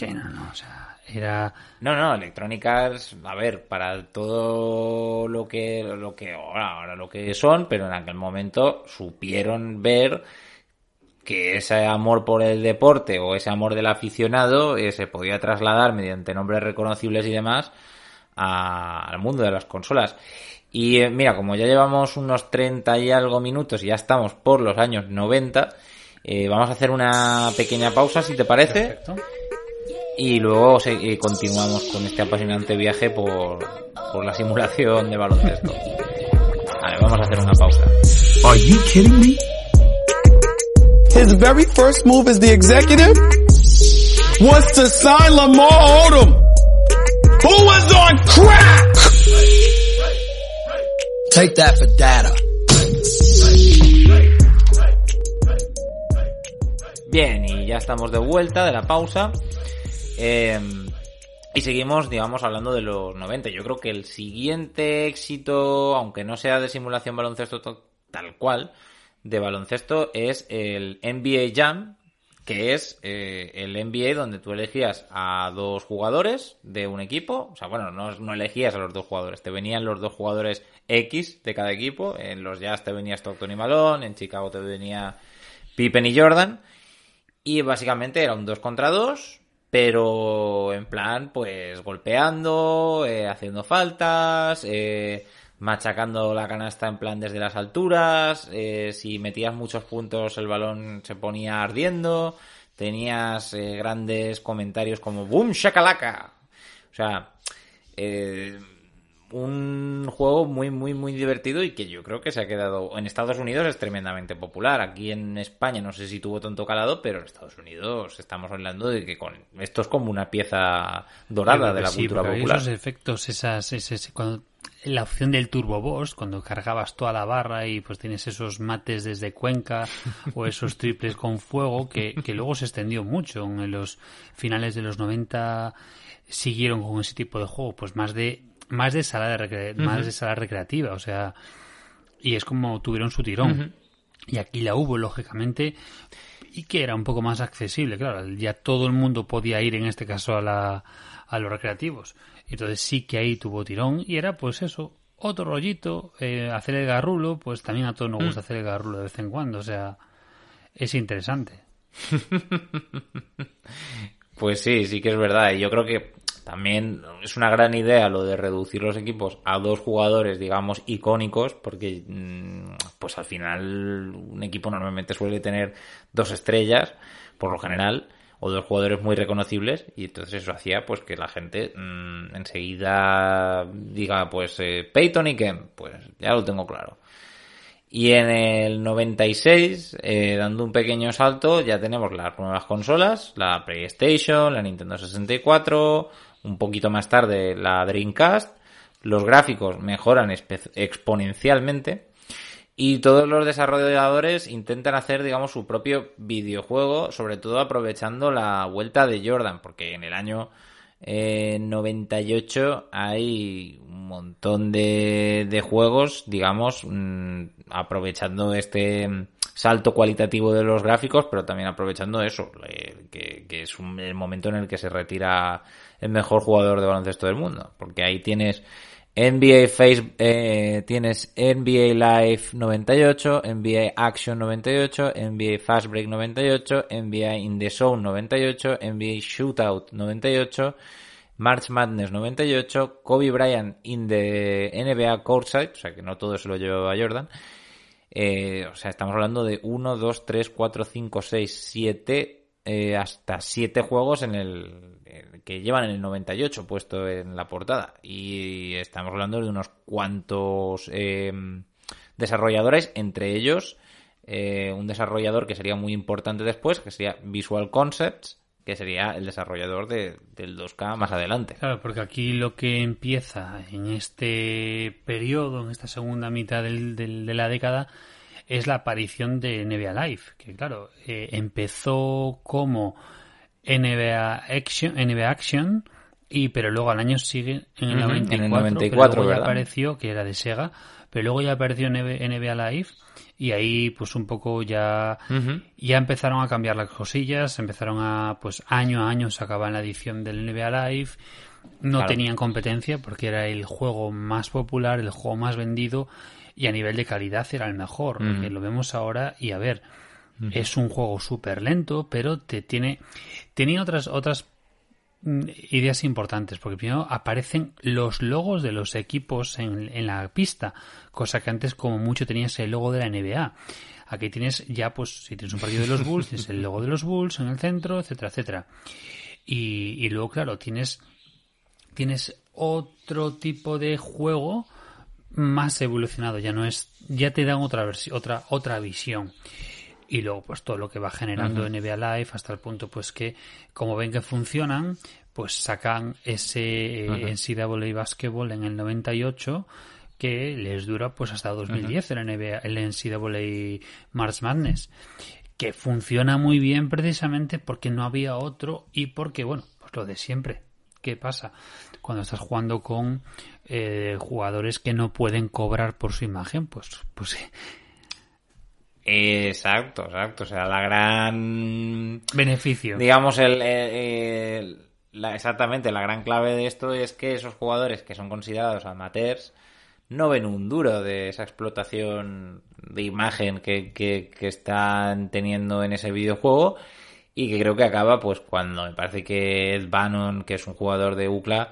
Sí, no, no, o sea, era... No, no, Electronic Arts, a ver, para todo lo que, lo que ahora, ahora lo que son, pero en aquel momento supieron ver que ese amor por el deporte o ese amor del aficionado eh, se podía trasladar mediante nombres reconocibles y demás a- al mundo de las consolas. Y eh, mira, como ya llevamos unos 30 y algo minutos y ya estamos por los años 90, eh, vamos a hacer una pequeña pausa, si te parece. Perfecto. Y luego eh, continuamos con este apasionante viaje por, por la simulación de baloncesto. Vale, vamos a hacer una pausa. Are you kidding me? His very first move as the executive was to sign Lamar Odom, who was on crack. Take that for data. Bien, y ya estamos de vuelta de la pausa. Eh, y seguimos, digamos, hablando de los 90. Yo creo que el siguiente éxito, aunque no sea de simulación baloncesto to- tal cual, de baloncesto es el NBA Jam, que es eh, el NBA donde tú elegías a dos jugadores de un equipo. O sea, bueno, no, no elegías a los dos jugadores, te venían los dos jugadores X de cada equipo. En los Jazz te venía Stockton y Malone, en Chicago te venía Pippen y Jordan. Y básicamente era un 2 contra 2, pero en plan, pues golpeando, eh, haciendo faltas, eh, machacando la canasta en plan desde las alturas. eh, si metías muchos puntos, el balón se ponía ardiendo. Tenías eh, grandes comentarios como ¡Boom, shakalaka! O sea, eh, un juego muy, muy, muy divertido y que yo creo que se ha quedado. En Estados Unidos es tremendamente popular. Aquí en España no sé si tuvo tanto calado, pero en Estados Unidos estamos hablando de que con esto es como una pieza dorada de la Sí, cultura popular. Esos efectos, esas, ese- ese- cuando, la opción del Turbo Boss, cuando cargabas toda la barra y pues tienes esos mates desde Cuenca o esos triples con fuego que, que luego se extendió mucho en los finales de los 90 siguieron con ese tipo de juego, pues más de más de sala de recre- más de sala recreativa, o sea, y es como tuvieron su tirón. Y aquí la hubo, lógicamente, y que era un poco más accesible, claro, ya todo el mundo podía ir en este caso a, la, a los recreativos. Entonces sí que ahí tuvo tirón y era pues eso, otro rollito, eh, hacer el garrulo, pues también a todos nos gusta hacer el garrulo de vez en cuando, o sea, es interesante. Pues sí, sí que es verdad. Y yo creo que también es una gran idea lo de reducir los equipos a dos jugadores, digamos, icónicos, porque mm, pues al final un equipo normalmente suele tener dos estrellas, por lo general, o dos jugadores muy reconocibles, y entonces eso hacía pues que la gente mm, enseguida diga, pues eh, Peyton y Ken, pues ya lo tengo claro. Y en el 96, eh, dando un pequeño salto, ya tenemos las nuevas consolas, la PlayStation, la Nintendo 64, un poquito más tarde la Dreamcast, los gráficos mejoran exponencialmente y todos los desarrolladores intentan hacer, digamos, su propio videojuego, sobre todo aprovechando la vuelta de Jordan, porque en el año eh, 98 hay un montón de, de juegos, digamos, mm, aprovechando este mm, salto cualitativo de los gráficos, pero también aprovechando eso, eh, que, es un- el momento en el que se retira el mejor jugador de baloncesto del mundo, porque ahí tienes NBA Face eh, tienes NBA Live 98, NBA Action 98, NBA Fast Break 98, NBA In the Zone 98, NBA Shootout 98, March Madness 98, Kobe Bryant in the NBA Courtside, o sea que no todo se lo lleva a Jordan. Eh, o sea, estamos hablando de 1, 2, 3, 4, 5, 6, 7, eh, hasta 7 juegos en el que llevan en el 98 puesto en la portada. Y estamos hablando de unos cuantos eh, desarrolladores, entre ellos eh, un desarrollador que sería muy importante después, que sería Visual Concepts, que sería el desarrollador de, del 2K más adelante. Claro, porque aquí lo que empieza en este periodo, en esta segunda mitad del, del, de la década, es la aparición de NBA Live, que claro, eh, empezó como NBA Action, NBA Action y pero luego al año sigue en el 94, en el 94 pero luego ya apareció que era de Sega, pero luego ya apareció NBA Live y ahí pues un poco ya ya empezaron a cambiar las cosillas, empezaron a pues año a año sacaban la edición del NBA Live, no Claro. tenían competencia porque era el juego más popular, el juego más vendido y a nivel de calidad era el mejor, porque lo vemos ahora y a ver, es un juego súper lento, pero te tiene tenía otras otras mm, ideas importantes, porque primero aparecen los logos de los equipos en, en la pista, cosa que antes como mucho tenías el logo de la NBA. Aquí tienes ya, pues, si tienes un partido de los Bulls, tienes el logo de los Bulls en el centro, etcétera, etcétera. Y, y luego, claro, tienes, tienes otro tipo de juego más evolucionado, ya no es, ya te dan otra otra, otra visión y luego pues todo lo que va generando NBA Live hasta el punto pues que como ven que funcionan pues sacan ese eh, NCAA Basketball en el 98 que les dura pues hasta 2010 el NBA el NCAA March Madness que funciona muy bien precisamente porque no había otro y porque bueno pues lo de siempre. ¿Qué pasa? Cuando estás jugando con eh, jugadores que no pueden cobrar por su imagen, pues, pues Exacto, exacto. O sea, la gran beneficio. digamos el, el- el- la- exactamente la gran clave de esto es que esos jugadores que son considerados amateurs no ven un duro de esa explotación de imagen que, que, que están teniendo en ese videojuego y que creo que acaba pues cuando me parece que Ed Bannon que es un jugador de UCLA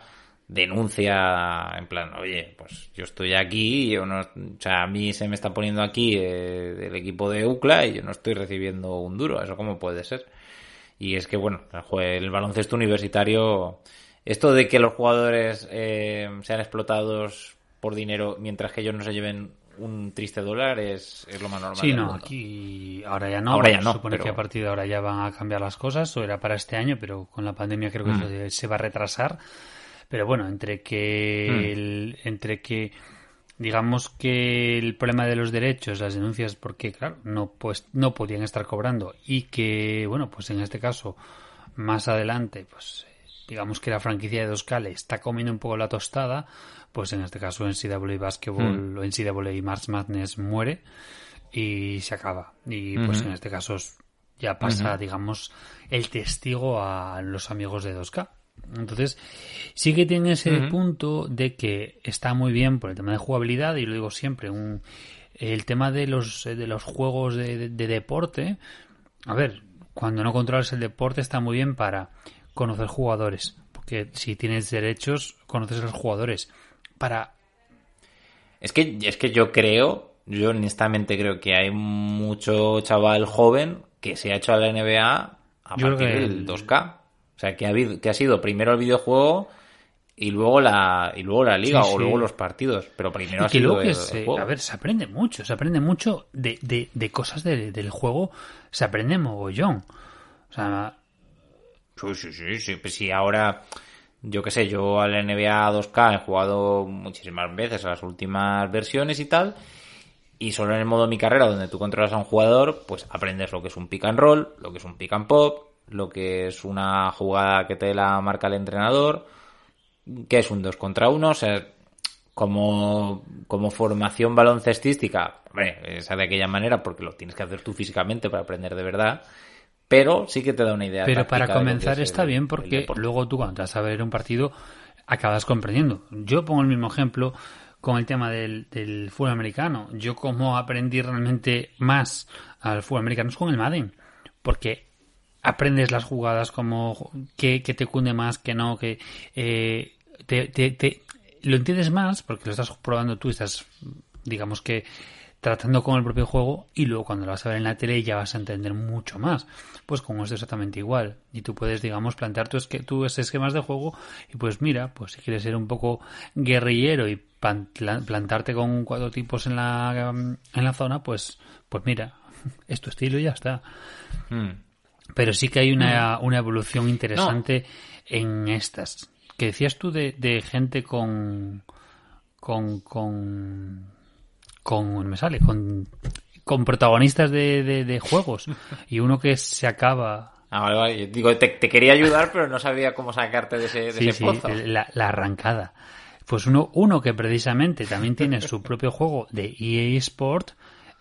denuncia en plan oye pues yo estoy aquí yo no o sea a mí se me está poniendo aquí eh, el equipo de UCLA y yo no estoy recibiendo un duro eso cómo puede ser y es que, bueno, el baloncesto universitario, esto de que los jugadores eh, sean explotados por dinero mientras que ellos no se lleven un triste dólar es, es lo más normal. Sí, no, aquí ahora ya no. Ahora ya no, supone pero- que a partir de ahora ya van a cambiar las cosas. O era para este año, pero con la pandemia creo que Mm. se- se va a retrasar. Pero bueno, entre que Mm. el- entre que digamos que el problema de los derechos, las denuncias, porque claro, no pues no podían estar cobrando y que bueno, pues en este caso más adelante, pues digamos que la franquicia de 2K le está comiendo un poco la tostada, pues en este caso NCAA Basketball o NCAA March Madness muere y se acaba. Y pues en este caso ya pasa, digamos, el testigo a los amigos de 2K. Entonces, sí que tiene ese punto de que está muy bien por el tema de jugabilidad, y lo digo siempre, un, el tema de los, de los juegos de, de- de deporte. A ver, cuando no controlas el deporte está muy bien para conocer jugadores, porque si tienes derechos, conoces a los jugadores. Para Es que, es que yo creo, yo honestamente creo que hay mucho chaval joven que se ha hecho a la NBA a Yo partir del el- 2K. O sea, que ha, habido, que ha sido primero el videojuego y luego la, y luego la liga Sí, o luego los partidos. Pero primero ha Y que sido que el, se- el juego. a ver, se aprende mucho, se aprende mucho de, de, de cosas de- del juego, se aprende mogollón. O sea, Sí, sí, sí, sí. Pues sí, ahora, yo qué sé, yo al NBA 2K he jugado muchísimas veces a las últimas versiones y tal. Y solo en el modo mi carrera, donde tú controlas a un jugador, pues aprendes lo que es un pick and roll, lo que es un pick and pop, lo que es una jugada que te la marca el entrenador, que es un 2 contra 1, o sea, como, como formación baloncestística, hombre, esa de aquella manera, porque lo tienes que hacer tú físicamente para aprender de verdad, pero sí que te da una idea. pero para comenzar es está el- bien porque luego tú cuando te vas a ver un partido acabas comprendiendo. Yo pongo el mismo ejemplo con el tema del, del fútbol americano. Yo como aprendí realmente más al fútbol americano es con el Madden, porque aprendes las jugadas como que, te cunde más, que no, que eh, te, lo entiendes más porque lo estás probando tú, estás, digamos que tratando con el propio juego y luego cuando lo vas a ver en la tele ya vas a entender mucho más. Pues como es exactamente igual. Y tú puedes, digamos, plantear tus, tus esquemas de juego y pues mira, pues si quieres ser un poco guerrillero y plantarte con cuatro tipos en la, en la zona, pues, pues mira, es tu estilo y ya está. Hmm. Pero sí que hay una, hmm. una evolución interesante en estas. Que decías tú de, de gente con, con, con con, me sale, con, con protagonistas de, de, juegos y uno que se acaba Ah, vale, vale. digo, te, quería ayudar, pero no sabía cómo sacarte de ese, de ese pozo. La, la, arrancada. Pues uno, uno que precisamente también tiene su propio juego de EA Sport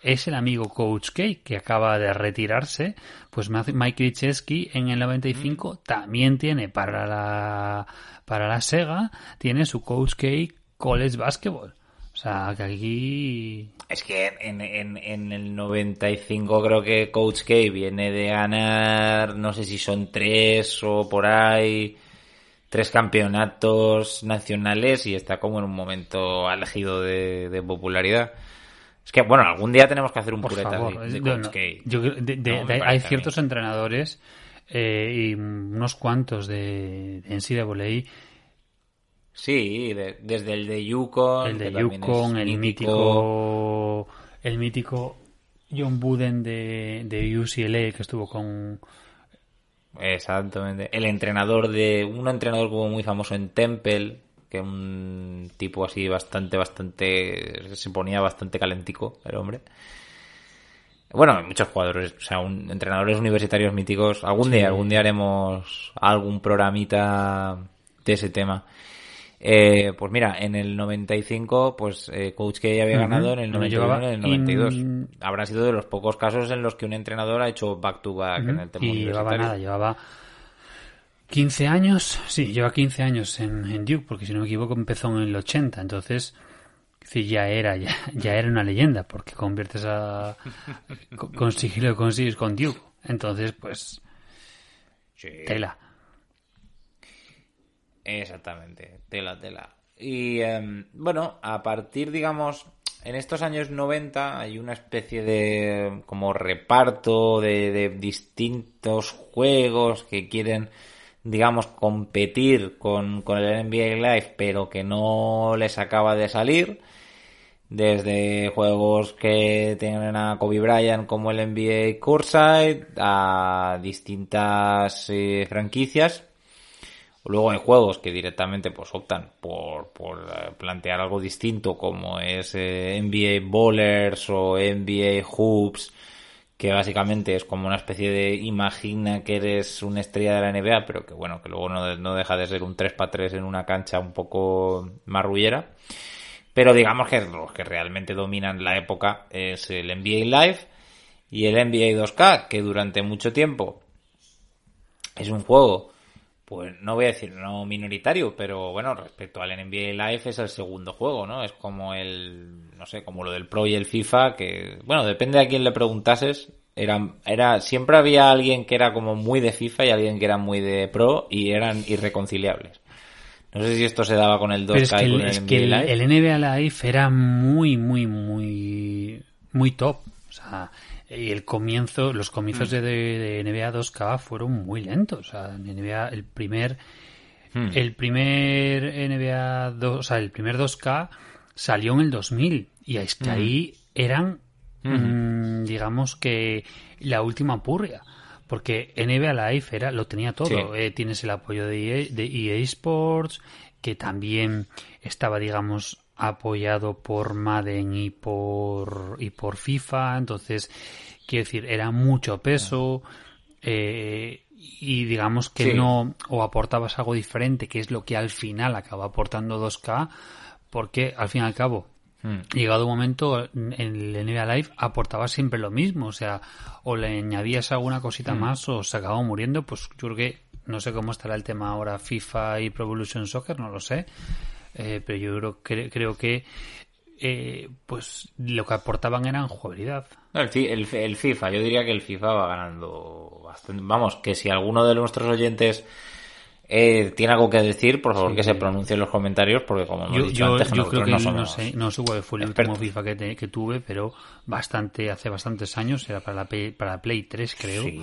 es el amigo Coach K, que acaba de retirarse. Pues Mike Krzyzewski en el 95 mm. también tiene para la, para la Sega, tiene su Coach K College Basketball. O sea, que aquí... Es que en, en, en, el 95 creo que Coach K viene de ganar, no sé si son tres o por ahí, tres campeonatos nacionales y está como en un momento álgido de, popularidad. Es que, bueno, algún día tenemos que hacer un pureta de, Coach K. hay ciertos entrenadores eh, y unos cuantos de, de NCAA Sí, desde el de Yukon. El de Yukon, el mítico. El mítico John Buden de, de UCLA que estuvo con. Exactamente. El entrenador de. Un entrenador como muy famoso en Temple, que un tipo así bastante, bastante. Se ponía bastante calentico el hombre. Bueno, muchos jugadores, o sea, un, entrenadores universitarios míticos. Algún día, algún día haremos algún programita de ese tema. Eh, pues mira, en el 95, pues eh, Coach que ya había ganado en el 91 en el 92. Habrá sido de los pocos casos en los que un entrenador ha hecho back to back en el tema Y llevaba nada, llevaba 15 años, sí, lleva 15 años en, Duke, porque si no me equivoco empezó en el 80, entonces sí, ya era ya, ya era una leyenda, porque conviertes a conseguirlo consigues con Duke. Entonces, pues tela. Exactamente, tela, tela. Y em, bueno, a partir, digamos, en estos años 90 hay una especie de como reparto de, distintos juegos que quieren, digamos, competir con, con el NBA Live, pero que no les acaba de salir. Desde juegos que tienen a Kobe Bryant como el NBA Courtside a distintas eh, franquicias Luego hay juegos que directamente pues optan por, por eh, plantear algo distinto como es eh, NBA Bowlers o NBA Hoops, que básicamente es como una especie de imagina que eres una estrella de la NBA, pero que bueno, que luego no, no deja de ser un 3x3 en una cancha un poco marrullera. Pero digamos que los que realmente dominan la época es el NBA Live y el NBA 2K, que durante mucho tiempo es un juego pues no voy a decir no minoritario, pero bueno, respecto al NBA Live es el segundo juego, ¿no? Es como el, no sé, como lo del Pro y el FIFA, que, bueno, depende a quién le preguntases, era, era, siempre había alguien que era como muy de FIFA y alguien que era muy de Pro y eran irreconciliables. No sé si esto se daba con el 2K y con el, NBA Live. El NBA Live era muy, muy, muy, muy top. O sea, y el comienzo, los comienzos mm. de, NBA 2K fueron muy lentos. O sea, NBA, el primer, mm. el primer NBA 2, o sea, el primer 2K salió en el 2000 y es que mm. ahí eran, digamos que la última purria. Porque NBA Live era, lo tenía todo. Eh, tienes el apoyo de EA, de EA Sports, que también estaba, digamos, apoyado por Madden y por y por FIFA entonces quiero decir era mucho peso eh, y digamos que no o aportabas algo diferente que es lo que al final acaba aportando 2K porque al fin y al cabo hmm. Llegado un momento en el NBA Live aportaba siempre lo mismo, o sea, o le añadías alguna cosita hmm. más o se acababa muriendo, pues yo creo que No sé cómo estará el tema ahora FIFA y Pro Evolution Soccer, no lo sé. Eh, pero yo creo, cre- creo que eh, pues lo que aportaban eran jugabilidad. No, El, el, el FIFA, yo diría que el FIFA va ganando bastante. Vamos, que si alguno de nuestros oyentes eh, tiene algo que decir, por favor Sí. que se pronuncie en los comentarios, porque como hemos Yo, dicho yo, antes, yo creo que no no sé, no sé cuál fue el expertos. último FIFA que, te- que tuve, pero bastante hace bastantes años, era para la para la Play 3 creo. Sí.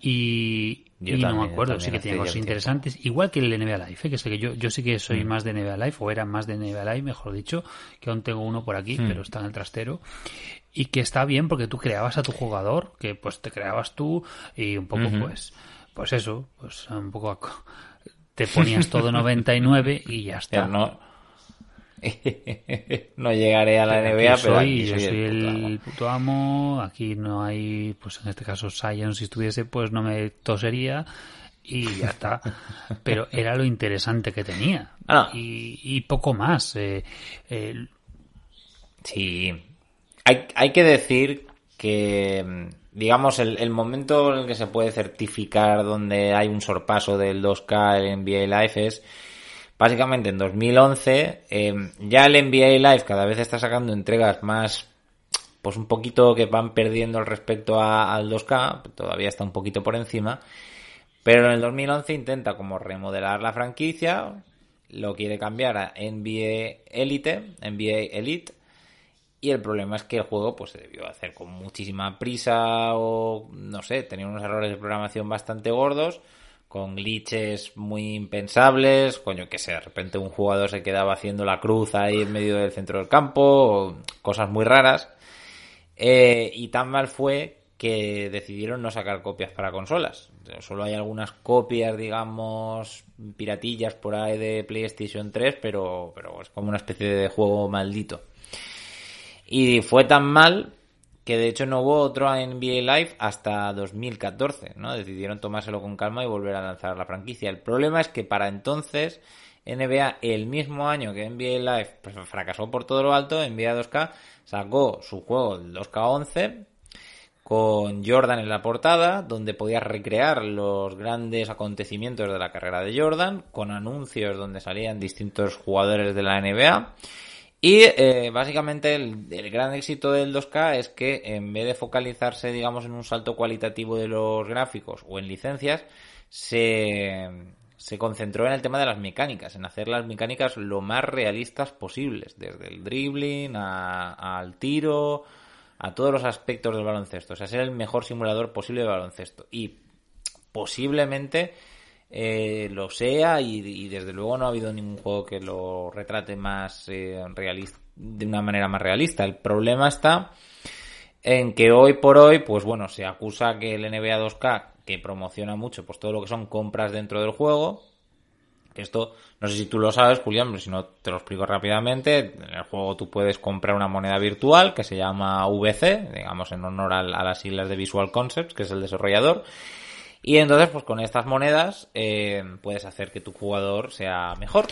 Y, Yo y no me acuerdo, sí que tiene cosas interesantes. Igual que el NBA Live, ¿eh? que sé que yo, yo sí que soy Mm. más de NBA Live, o era más de NBA Live, mejor dicho, que aún tengo uno por aquí, Mm. pero está en el trastero. Y que está bien porque tú creabas a tu jugador, que pues te creabas tú, y un poco pues, pues eso, pues un poco te ponías todo 99 y ya está. Ya no, no llegaré a la NBA, pero aquí yo soy soy el puto el amo. puto amo, aquí no hay, pues en este caso Sion, si estuviese, pues no me tosería y ya está. Pero era lo interesante que tenía. Ah. Y, y poco más. eh, eh, Sí. Hay, hay que decir que, digamos, el, el momento en el que se puede certificar donde hay un sorpaso del 2K el NBA Live es básicamente en 2011. eh, ya el NBA Live cada vez está sacando entregas más, pues un poquito que van perdiendo respecto al 2K, todavía está un poquito por encima. Pero en el 2011 intenta como remodelar la franquicia, lo quiere cambiar a NBA Elite, NBA Elite, y el problema es que el juego pues se debió hacer con muchísima prisa o no sé, tenía unos errores de programación bastante gordos, con glitches muy impensables, coño que sé, de repente un jugador se quedaba haciendo la cruz ahí en medio del centro del campo, cosas muy raras. Eh, y tan mal fue que decidieron no sacar copias para consolas. Solo hay algunas copias, digamos, piratillas por ahí de PlayStation 3, pero, pero es como una especie de juego maldito. Y fue tan mal que de hecho no hubo otro NBA Live hasta 2014, ¿no? Decidieron tomárselo con calma y volver a lanzar la franquicia. El problema es que para entonces NBA, el mismo año que NBA Live pues, fracasó por todo lo alto, NBA 2K sacó su juego, el 2K11, con Jordan en la portada, donde podías recrear los grandes acontecimientos de la carrera de Jordan, con anuncios donde salían distintos jugadores de la NBA. Y eh, básicamente el, el gran éxito del 2K es que en vez de focalizarse, digamos, en un salto cualitativo de los gráficos o en licencias, se, se concentró en el tema de las mecánicas, en hacer las mecánicas lo más realistas posibles, desde el dribbling a- al tiro, a todos los aspectos del baloncesto. O sea, ser el mejor simulador posible de baloncesto. Y posiblemente eh, lo sea y, y desde luego no ha habido ningún juego que lo retrate más eh, realista, de una manera más realista. El problema está en que hoy por hoy, pues bueno, se acusa que el NBA 2K, que promociona mucho pues todo lo que son compras dentro del juego, que esto, no sé si tú lo sabes, Julián, pero si no te lo explico rápidamente. En el juego tú puedes comprar una moneda virtual que se llama VC, digamos en honor al- a, las siglas de Visual Concepts, que es el desarrollador. Y entonces, pues con estas monedas eh, puedes hacer que tu jugador sea mejor.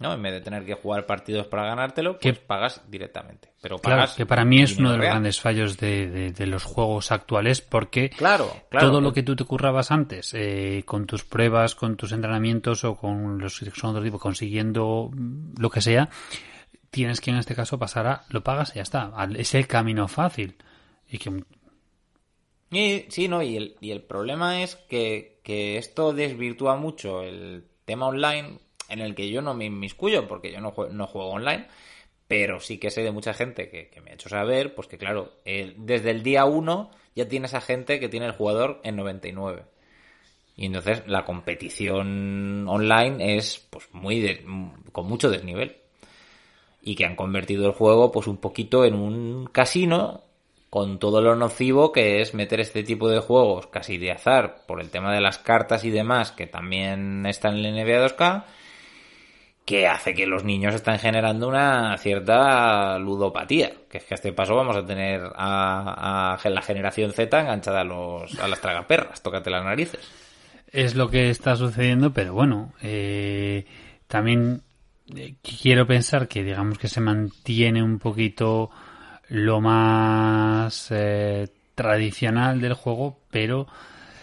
¿no? En vez de tener que jugar partidos para ganártelo, pues Que- pagas directamente. Pero Claro, pagas que para mí es uno de los real. grandes fallos de, de- de los juegos actuales porque Claro, claro. todo lo que tú te currabas antes, eh, con tus pruebas, con tus entrenamientos o con los que son otro tipo, consiguiendo lo que sea, tienes que en este caso pasar a lo pagas y ya está. Es el camino fácil. Y que Y, sí, no, y el, y el problema es que, esto desvirtúa mucho el tema online en el que yo no me inmiscuyo porque yo no juego, online, pero sí que sé de mucha gente que, me ha hecho saber, pues que claro, desde el día 1 ya tienes a gente que tiene el jugador en 99. Y entonces la competición online es pues muy de- con mucho desnivel. Y que han convertido el juego pues un poquito en un casino con todo lo nocivo que es meter este tipo de juegos casi de azar por el tema de las cartas y demás que también están en el NBA 2K que hace que los niños están generando una cierta ludopatía que es que a este paso vamos a tener a, a la generación Z enganchada a, los, a las tragaperras tócate las narices. Es lo que está sucediendo, pero bueno, eh, también eh, quiero pensar que digamos que se mantiene un poquito lo más eh, tradicional del juego, pero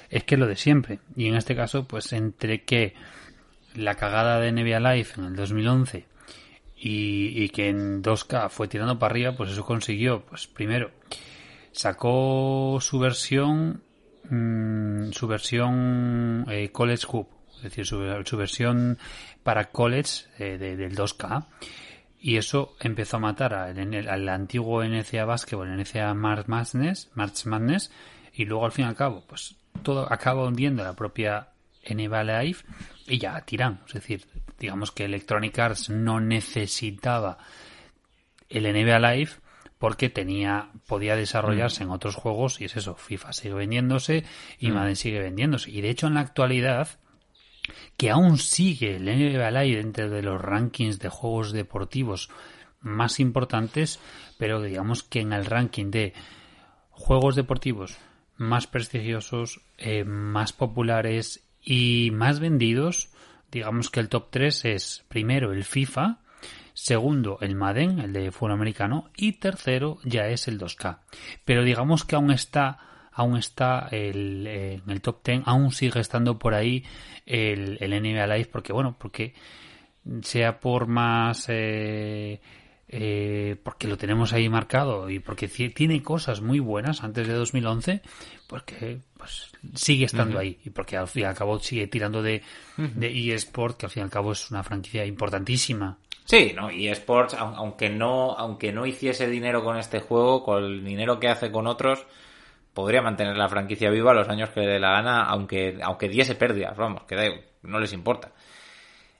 es que lo de siempre. Y en este caso, pues entre que la cagada de NBA Live en el 2011 y, y que en 2K fue tirando para arriba, pues eso consiguió, pues primero, sacó su versión, mm, su versión eh, College Hub, es decir, su, su versión para college eh, de- del 2K. Y eso empezó a matar al, al- antiguo NCA Basketball, el NCA March Madness, March Madness, y luego al fin y al cabo, pues todo acaba hundiendo la propia NBA Live y ya tiran. Es decir, digamos que Electronic Arts no necesitaba el NBA Live porque tenía podía desarrollarse en otros juegos y es eso, FIFA sigue vendiéndose y Madden sigue vendiéndose. Y de hecho en la actualidad que aún sigue el NBA Live dentro de los rankings de juegos deportivos más importantes, pero digamos que en el ranking de juegos deportivos más prestigiosos, eh, más populares y más vendidos, digamos que el top 3 es primero el FIFA, segundo el Madden, el de fútbol americano, y tercero ya es el 2K. Pero digamos que aún está aún está el, eh, en el top 10, aún sigue estando por ahí el, el NBA Live, porque bueno, porque sea por más eh, eh, porque lo tenemos ahí marcado y porque tiene cosas muy buenas antes de 2011 porque pues sigue estando ahí y porque al fin y al cabo sigue tirando de, de eSport que al fin y al cabo es una franquicia importantísima. Sí, no, y Sports, au- aunque no, aunque no hiciese dinero con este juego, con el dinero que hace con otros, podría mantener la franquicia viva los años que le dé la gana, aunque, aunque diese pérdidas, vamos, que da- no les importa.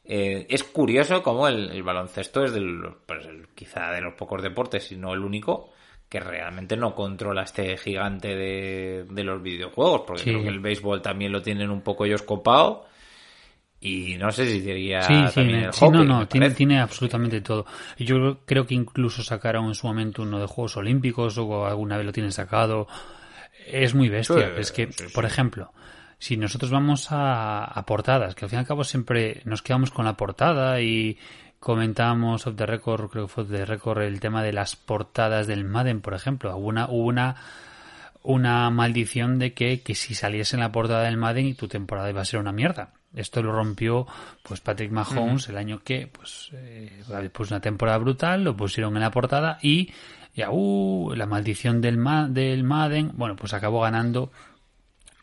Eh, es curioso cómo el, el baloncesto es del, pues, el- quizá de los pocos deportes, si no el único, que realmente no controla este gigante de, de los videojuegos, porque Sí. creo que el béisbol también lo tienen un poco ellos copado. Y no sé si diría Sí, sí, también el sí, no, hockey, no, me tiene, tiene absolutamente todo. Yo creo que incluso sacaron en su momento uno de Juegos Olímpicos o alguna vez lo tienen sacado. Es muy bestia. Sí, es que, sí, sí. por ejemplo, si nosotros vamos a, a portadas, que al fin y al cabo siempre nos quedamos con la portada y comentamos off the record, creo que fue the record, el tema de las portadas del Madden, por ejemplo. Hubo una, una, una maldición de que, que si saliese en la portada del Madden y tu temporada iba a ser una mierda. Esto lo rompió pues Patrick Mahomes el año que pues eh, pues una temporada brutal, lo pusieron en la portada y ya uh, la maldición del Ma- del Madden, bueno, pues acabó ganando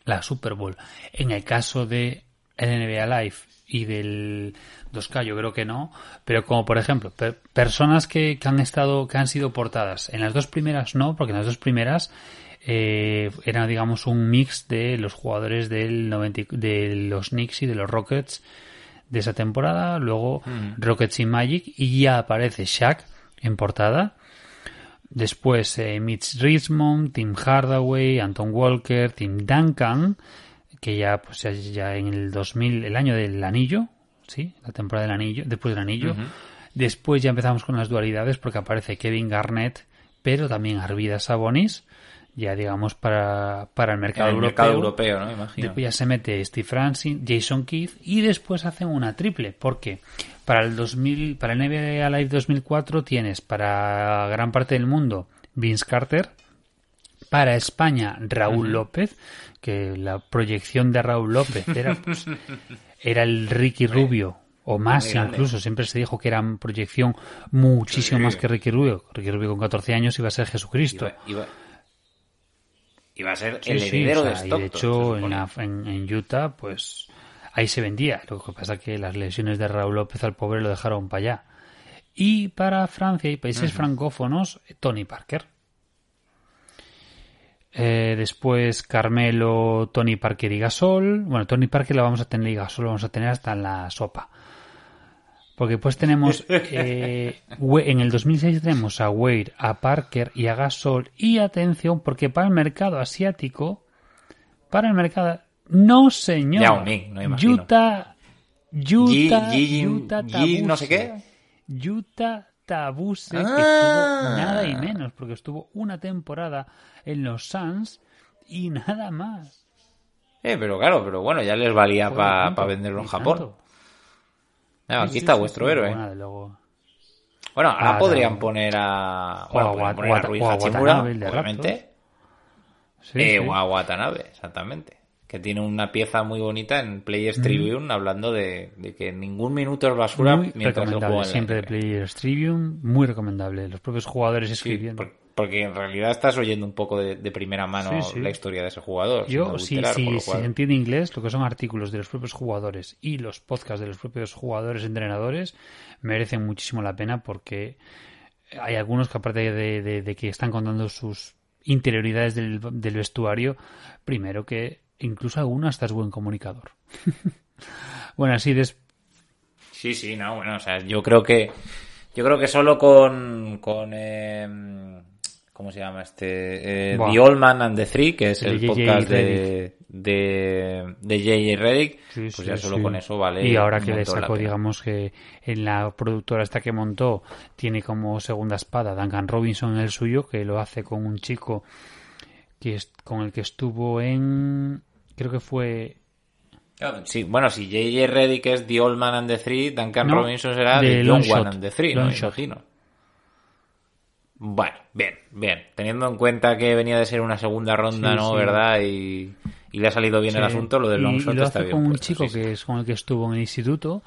la Super Bowl. En el caso de el NBA Live y del 2K yo creo que no, pero como por ejemplo, per- personas que, que han estado que han sido portadas, en las dos primeras no, porque en las dos primeras eh, era digamos un mix de los jugadores del 90 y- de los Knicks y de los Rockets de esa temporada, luego Rockets y Magic y ya aparece Shaq en portada. Después eh, Mitch Richmond, Tim Hardaway, Anton Walker, Tim Duncan, que ya pues ya, ya en el 2000, el año del anillo, sí, la temporada del anillo, después del anillo. Después ya empezamos con las dualidades porque aparece Kevin Garnett, pero también Arvidas Sabonis, ya digamos para, para el mercado el europeo. mercado europeo, ¿no? Imagino. Después ya se mete Steve Francis, Jason Keith y después hacen una triple. porque Para el 2000, para el NBA Live 2004 tienes para gran parte del mundo Vince Carter. Para España Raúl López, que la proyección de Raúl López era, pues, era el Ricky Rubio o más incluso. Siempre se dijo que era proyección muchísimo más que Ricky Rubio. Ricky Rubio con 14 años iba a ser Jesucristo. Iba, iba, iba a ser Sí, el sí, heredero o sea, de y Stockton. de se hecho, en, supone. la- en- en Utah, pues ahí se vendía. Lo que pasa que las lesiones de Raúl López al pobre lo dejaron para allá. Y para Francia y países francófonos, Tony Parker. Eh, después Carmelo, Tony Parker y Gasol. Bueno, Tony Parker lo vamos a tener y Gasol lo vamos a tener hasta en la sopa. Porque pues tenemos eh, en el 2006 tenemos a Wade, a Parker y a Gasol y atención porque para el mercado asiático, para el mercado no señor, Yao Ming, no. Utah, Utah, Utah no sé Tabuse. Utah Tabuse que Ah. estuvo nada y menos porque estuvo una temporada en los Suns y nada más. Eh, pero claro, pero bueno, ya les valía para punto, venderlo en Japón. tanto. Ah, Sí, aquí sí, está sí, vuestro sí, héroe. bueno, de luego. Bueno, ahora Ah, podrían poner a. O Bueno, a podrían Wat- poner a Rui o a Hachimura, obviamente. Sí, eh, sí. O a Watanabe, exactamente. que tiene una pieza muy bonita en Players Tribune hablando de, de que ningún minuto es basura Muy mientras recomendable, siempre de. Players Tribune, muy recomendable. Los propios jugadores Sí, escribiendo. por- porque en realidad estás oyendo un poco de, de primera mano Sí, sí. la historia de ese jugador. Yo, si, cual- se entiende inglés, lo que son artículos de los propios jugadores y los podcasts de los propios jugadores entrenadores merecen muchísimo la pena porque hay algunos que aparte de, de- de que están contando sus interioridades del, del vestuario, primero que incluso alguno hasta es buen comunicador. bueno, así des... Sí, sí, no, bueno, o sea, yo creo que yo creo que solo con con eh, ¿cómo se llama este? Eh. The Old Man and the Three, que es El el, podcast de de de J.J. Reddick, Sí, pues sí, ya solo sí. con eso vale. Y ahora que le sacó, digamos que en la productora esta que montó, tiene como segunda espada Duncan Robinson en el suyo, que lo hace con un chico que es, con el que estuvo en. Creo que fue. Sí, bueno, si J.J. Reddick es The Old Man and the Three, Duncan No, Robinson será The Long One and the Three, Long ¿no? Shot. Imagino. Bueno, bien, bien. Teniendo en cuenta que venía de ser una segunda ronda, Sí, ¿no? sí. ¿Verdad? Y, y le ha salido bien el Sí. asunto, lo del Y- long y shot lo está hace bien. con un puesto, chico sí, sí. que es con el que estuvo en el instituto,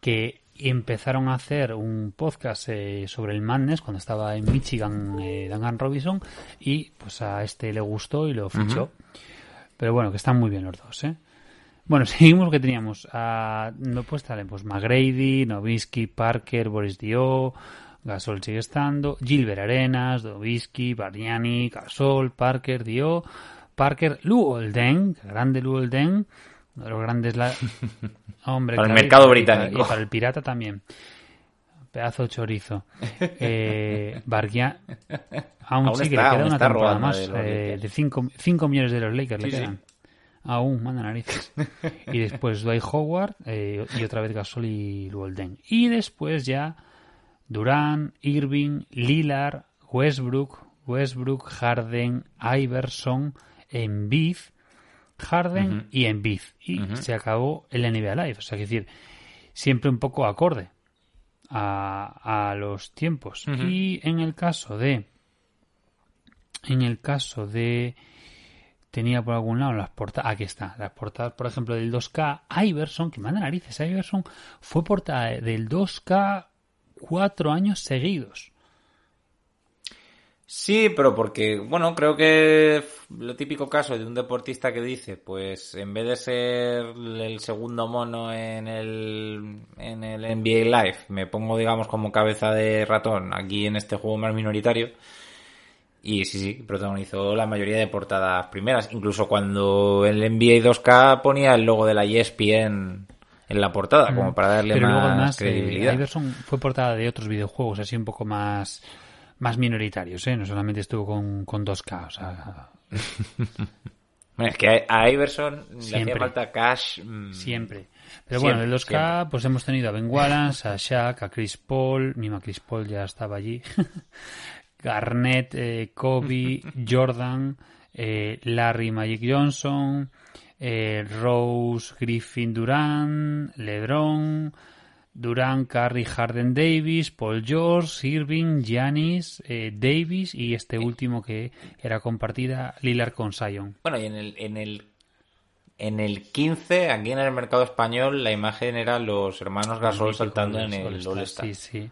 que empezaron a hacer un podcast eh, sobre el Madness cuando estaba en Michigan, eh, Duncan Robinson, y pues a este le gustó y lo fichó. Pero bueno, que están muy bien los dos, ¿eh? Bueno, seguimos que teníamos a no pues pues McGrady, Novisky, Parker, Boris Dio, Gasol sigue estando, Gilbert Arenas, Novisky, Bargnani, Gasol, Parker, Dio, Parker, Lou Olden, grande Lou Olden, uno de los grandes la... hombre, Para el claro, y mercado para- británico. y para el pirata también. Pedazo de chorizo. Eh, Aún, Aún sí que está, le queda una temporada más. de los eh, Lakers. de 5 millones de los Lakers le Sí, sí. quedan. Aún, manda narices. y después Dwight Howard eh, y otra vez Gasol y Walden. Y después ya Durán, Irving, Lillard, Westbrook, Westbrook, Harden, Iverson, Embiid, Harden y Embiid. Y se acabó el NBA Live. O sea, que decir, siempre un poco acorde a, a los tiempos. Y en el caso de. En el caso de. Tenía por algún lado las portadas. Aquí está. Las portadas, por ejemplo, del 2K. Iverson, que manda narices. Iverson fue portada del 2K cuatro años seguidos. Sí, pero porque, bueno, creo que lo típico caso de un deportista que dice, pues en vez de ser el segundo mono en el, en el NBA Live, me pongo, digamos, como cabeza de ratón aquí en este juego más minoritario. Y sí, sí, protagonizó la mayoría de portadas primeras. Incluso cuando el NBA 2K ponía el logo de la ESPN en la portada, como para darle Pero más luego además, eh, credibilidad. Iverson fue portada de otros videojuegos así un poco más, más minoritarios, ¿eh? No solamente estuvo con, con 2K, o sea, Bueno, es que a a Iverson le Siempre. hacía falta cash. mm, siempre. Pero bueno, del 2K siempre. pues hemos tenido a Ben Wallace, a Shaq, a Chris Paul, misma Chris Paul ya estaba allí, Garnett, eh, Kobe, Jordan, eh, Larry Magic Johnson, eh, Rose, Griffin Durant, LeBron, Durant, Curry, Harden Davis, Paul George, Irving, Giannis, eh, Davis y este último que era compartida, Lillard con Zion. Bueno, y en el, en el en el 15, aquí en el mercado español, la imagen era los hermanos Gasol saltando en el All-Star, All-Star. Sí, sí.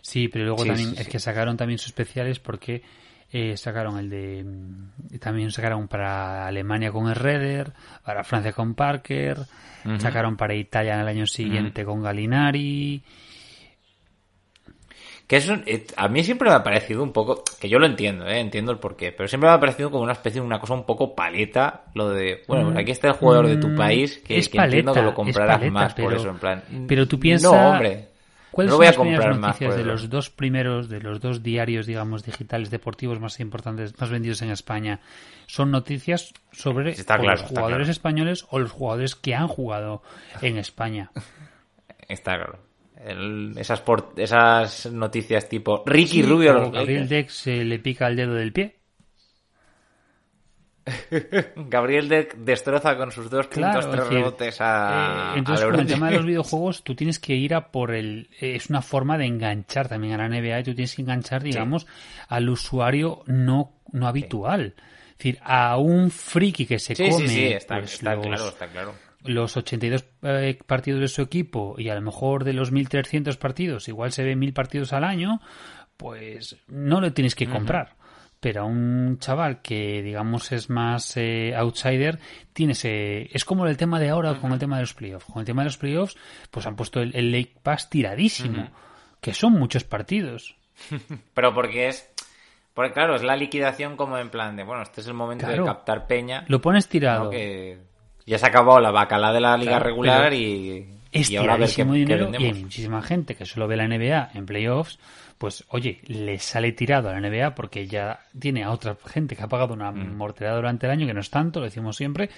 Sí, pero luego Sí, también sí, es sí. que sacaron también sus especiales porque eh, sacaron el de. mm, También sacaron para Alemania con Herreder, para Francia con Parker, sacaron para Italia en el año siguiente con Galinari. Que es un- eh, a mí siempre me ha parecido un poco, que yo lo entiendo, eh, entiendo el porqué, pero siempre me ha parecido como una especie de una cosa un poco paleta, lo de, bueno, pues aquí está el jugador de tu Mm, país, que, es que entiendo que paleta, lo comprarás paleta, más por eso, en plan. Pero tú piensas. No, hombre. ¿Cuáles no son voy a las primeras comprar más noticias de los dos primeros, de los dos diarios, digamos, digitales deportivos más importantes, más vendidos en España? Son noticias sobre claro, los jugadores claro. españoles o los jugadores que han jugado en España. Está claro. El- esas, por- esas noticias tipo Ricky Sí, Rubio los. Dex se le pica el dedo del pie. Gabriel Deck destroza con sus dos puntos, Claro, tres es rebotes a, eh, entonces a con el tema de los videojuegos tú tienes que ir a por el es una forma de enganchar también a la NBA y tú tienes que enganchar digamos al usuario no no habitual. Decir, a un friki que se Sí, come está, pues, está los, claro, está claro. los 82 eh, partidos de su equipo y a lo mejor de los 1300 partidos, igual se ve 1000 partidos al año, pues no lo tienes que comprar. Pero a un chaval que, digamos, es más eh, outsider, tienes, eh, es como el tema de ahora con el tema de los playoffs. Con el tema de los playoffs, pues han puesto el, el Lake Pass tiradísimo, que son muchos partidos. Pero porque es. Porque claro, es la liquidación como en plan de, bueno, este es el momento Claro. de captar peña. Lo pones tirado. ¿no? Que ya se ha acabado la bacala de la liga Claro, regular y, es y ahora a ver qué, qué y hay muchísima gente que solo ve la NBA en playoffs, pues oye, le sale tirado a la NBA porque ya tiene a otra gente que ha pagado una Mm. mortalidad durante el año, que no es tanto, lo decimos siempre,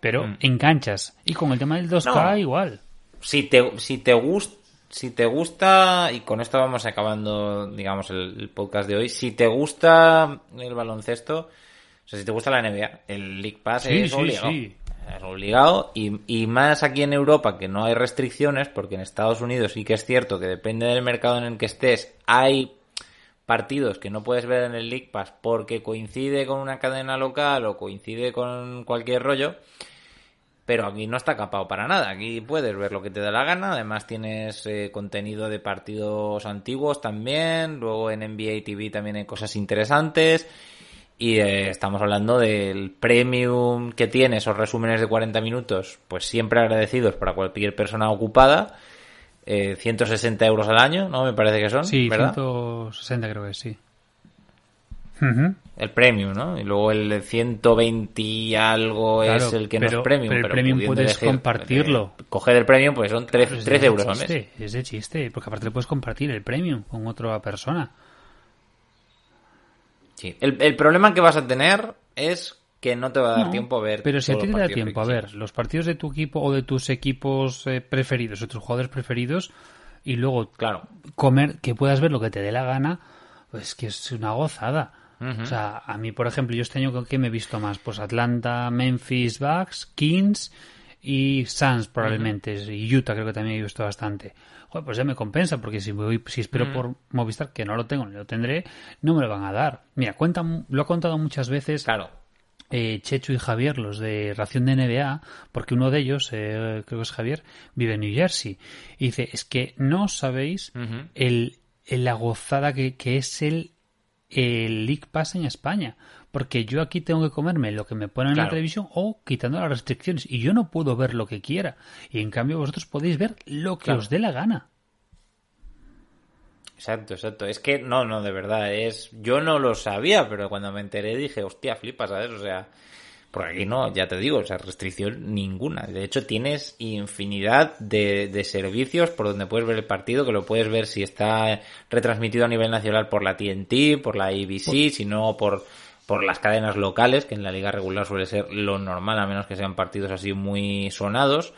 pero enganchas. Y con el tema del 2K Mm. No. igual. si te, si te gusta si te gusta y con esto vamos acabando digamos el, el podcast de hoy si te gusta el baloncesto o sea si te gusta la NBA el League Pass Sí, es sí, obligado sí. Es obligado y, y más aquí en Europa que no hay restricciones porque en Estados Unidos sí que es cierto que depende del mercado en el que estés hay partidos que no puedes ver en el League Pass porque coincide con una cadena local o coincide con cualquier rollo pero aquí no está capado para nada. Aquí puedes ver lo que te da la gana. Además tienes eh, contenido de partidos antiguos también. Luego en NBA TV también hay cosas interesantes. Y eh, estamos hablando del premium que tiene esos resúmenes de 40 minutos. Pues siempre agradecidos para cualquier persona ocupada. Eh, 160 euros al año, ¿no? Me parece que son. Sí, ¿verdad? 160 creo que sí. El premium, ¿no? Y luego el 120 y algo es Claro, el que no pero- es premium. pero el premium puedes compartirlo. eh, coger el premium, pues son 13, Pero es 13 de euros al mes. Es de chiste, porque aparte le puedes compartir el premium con otra persona. Sí. El, el problema que vas a tener es que no te va a dar No, tiempo a ver. Pero si a ti te da tiempo a que ver los partidos de tu equipo o de tus equipos eh, preferidos, o tus jugadores preferidos, y luego Claro. comer, que puedas ver lo que te dé la gana, pues que es una gozada. O sea, a mí, por ejemplo, yo este año ¿qué me he visto más? Pues Atlanta, Memphis, Bucks, Kings y Suns probablemente. Y Utah creo que también he visto bastante. Joder, pues ya me compensa, porque si voy, si espero por Movistar, que no lo tengo ni lo tendré, no me lo van a dar. Mira, cuenta, lo ha contado muchas veces Claro. eh, Chechu y Javier, los de Ración de NBA, porque uno de ellos, eh, creo que es Javier, vive en New Jersey. Y dice, es que no sabéis el, el- la gozada que, que es el, el League Pass en España. Porque yo aquí tengo que comerme lo que me ponen en la televisión o quitando las restricciones. Y yo no puedo ver lo que quiera. Y en cambio vosotros podéis ver lo que Claro. os dé la gana. Exacto, exacto. Es que no, no, de verdad, es. Yo no lo sabía, pero cuando me enteré dije, hostia, flipas, ¿sabes? O sea, por aquí no, ya te digo, o sea, restricción ninguna. De hecho, tienes infinidad de, de servicios por donde puedes ver el partido, que lo puedes ver si está retransmitido a nivel nacional por la TNT, por la ABC, si no por, por las cadenas locales, que en la liga regular suele ser lo normal, a menos que sean partidos así muy sonados.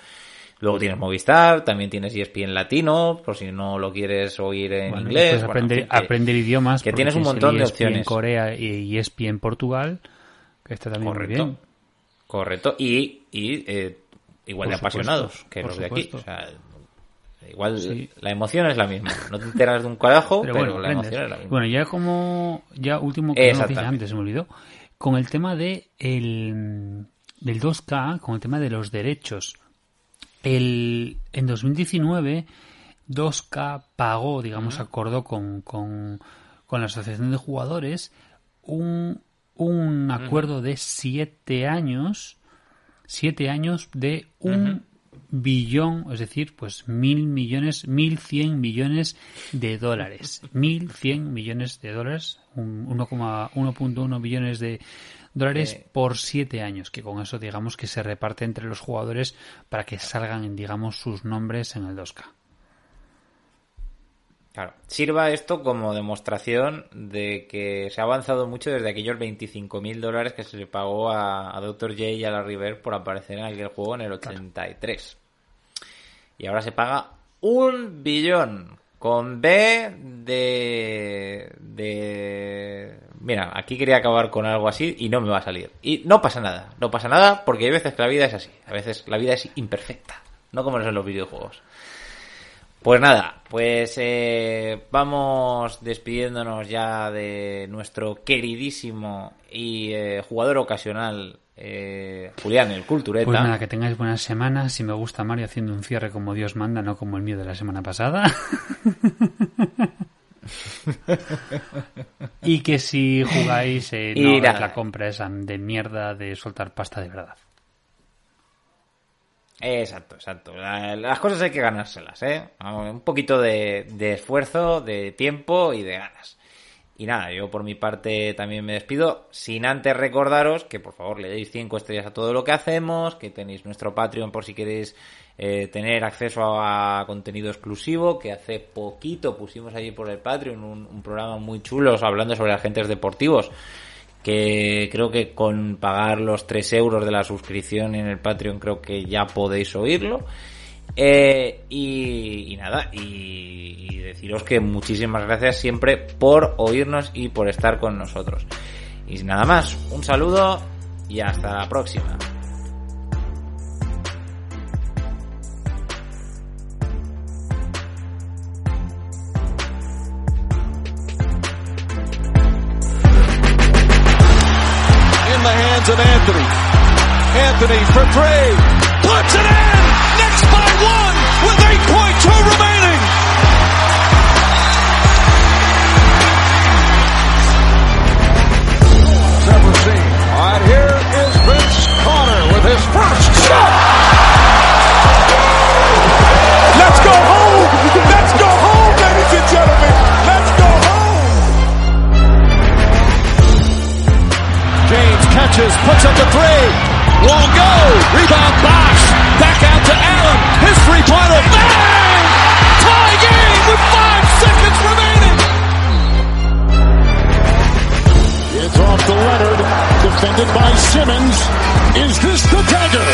Luego tienes Movistar, también tienes E ESPN Latino, por si no lo quieres oír en Bueno, inglés. puedes Bueno, aprender, en que- aprender idiomas. que tienes un montón de en opciones. Corea y ESPN en Portugal, que está también muy Correcto. bien. Correcto. Y, y eh, igual Por de supuesto, apasionados que los de aquí. supuesto. O sea, igual Sí. la emoción es la misma. No te enteras de un carajo, pero, Pero, bueno, la emoción es la misma. Bueno, ya como ya último que no dije antes, se me olvidó, con el tema de el del 2K, con el tema de los derechos. El en 2019 2K pagó, digamos, acordó con, con, con la asociación de jugadores un, un acuerdo de siete años siete años de un billón, es decir, pues mil millones, mil cien millones de dólares. Mil cien millones de dólares, un 1,1 billones de dólares Eh. por siete años, que con eso digamos que se reparte entre los jugadores para que salgan, digamos, sus nombres en el 2K. Claro. Sirva esto como demostración de que se ha avanzado mucho desde aquellos 25.000 dólares que se le pagó a, a Dr. J y a la River por aparecer en aquel juego en el 83. Y ahora se paga un billón con B de... de... Mira, aquí quería acabar con algo así y no me va a salir. Y no pasa nada, no pasa nada porque hay veces que la vida es así. A veces la vida es imperfecta, no como es en los videojuegos. Pues nada, pues eh, vamos despidiéndonos ya de nuestro queridísimo y eh, jugador ocasional eh, Julián, el cultureta. Pues nada, que tengáis buenas semanas. Si me gusta Mario haciendo un cierre como Dios manda, no como el mío de la semana pasada. y que si jugáis, eh, no hagáis la compra esa de mierda de soltar pasta de verdad. Exacto, exacto. La- las cosas hay que ganárselas, ¿eh? Un poquito de, de esfuerzo, de tiempo y de ganas. Y nada, yo por mi parte también me despido, sin antes recordaros que por favor le deis 5 estrellas a todo lo que hacemos, que tenéis nuestro Patreon por si queréis eh, tener acceso a, contenido exclusivo, que hace poquito pusimos allí por el Patreon un, un programa muy chulo hablando sobre agentes deportivos que creo que con pagar los 3 euros de la suscripción en el Patreon creo que ya podéis oírlo. Eh, y, nada, y deciros que muchísimas gracias siempre por oírnos y por estar con nosotros. Y nada más, un saludo y hasta la próxima. Anthony for three. Puts it in. Next by one with 8.2 remaining. Never seen. All right, here is Vince Carter with his first shot. Let's go home. Let's go home, ladies and gentlemen. Let's go home. James catches, puts up the three. Go. Rebound box. Back out to Allen. His three-pointer. Bang! Tie game with five seconds remaining. It's off to Leonard. Defended by Simmons. Is this the dagger?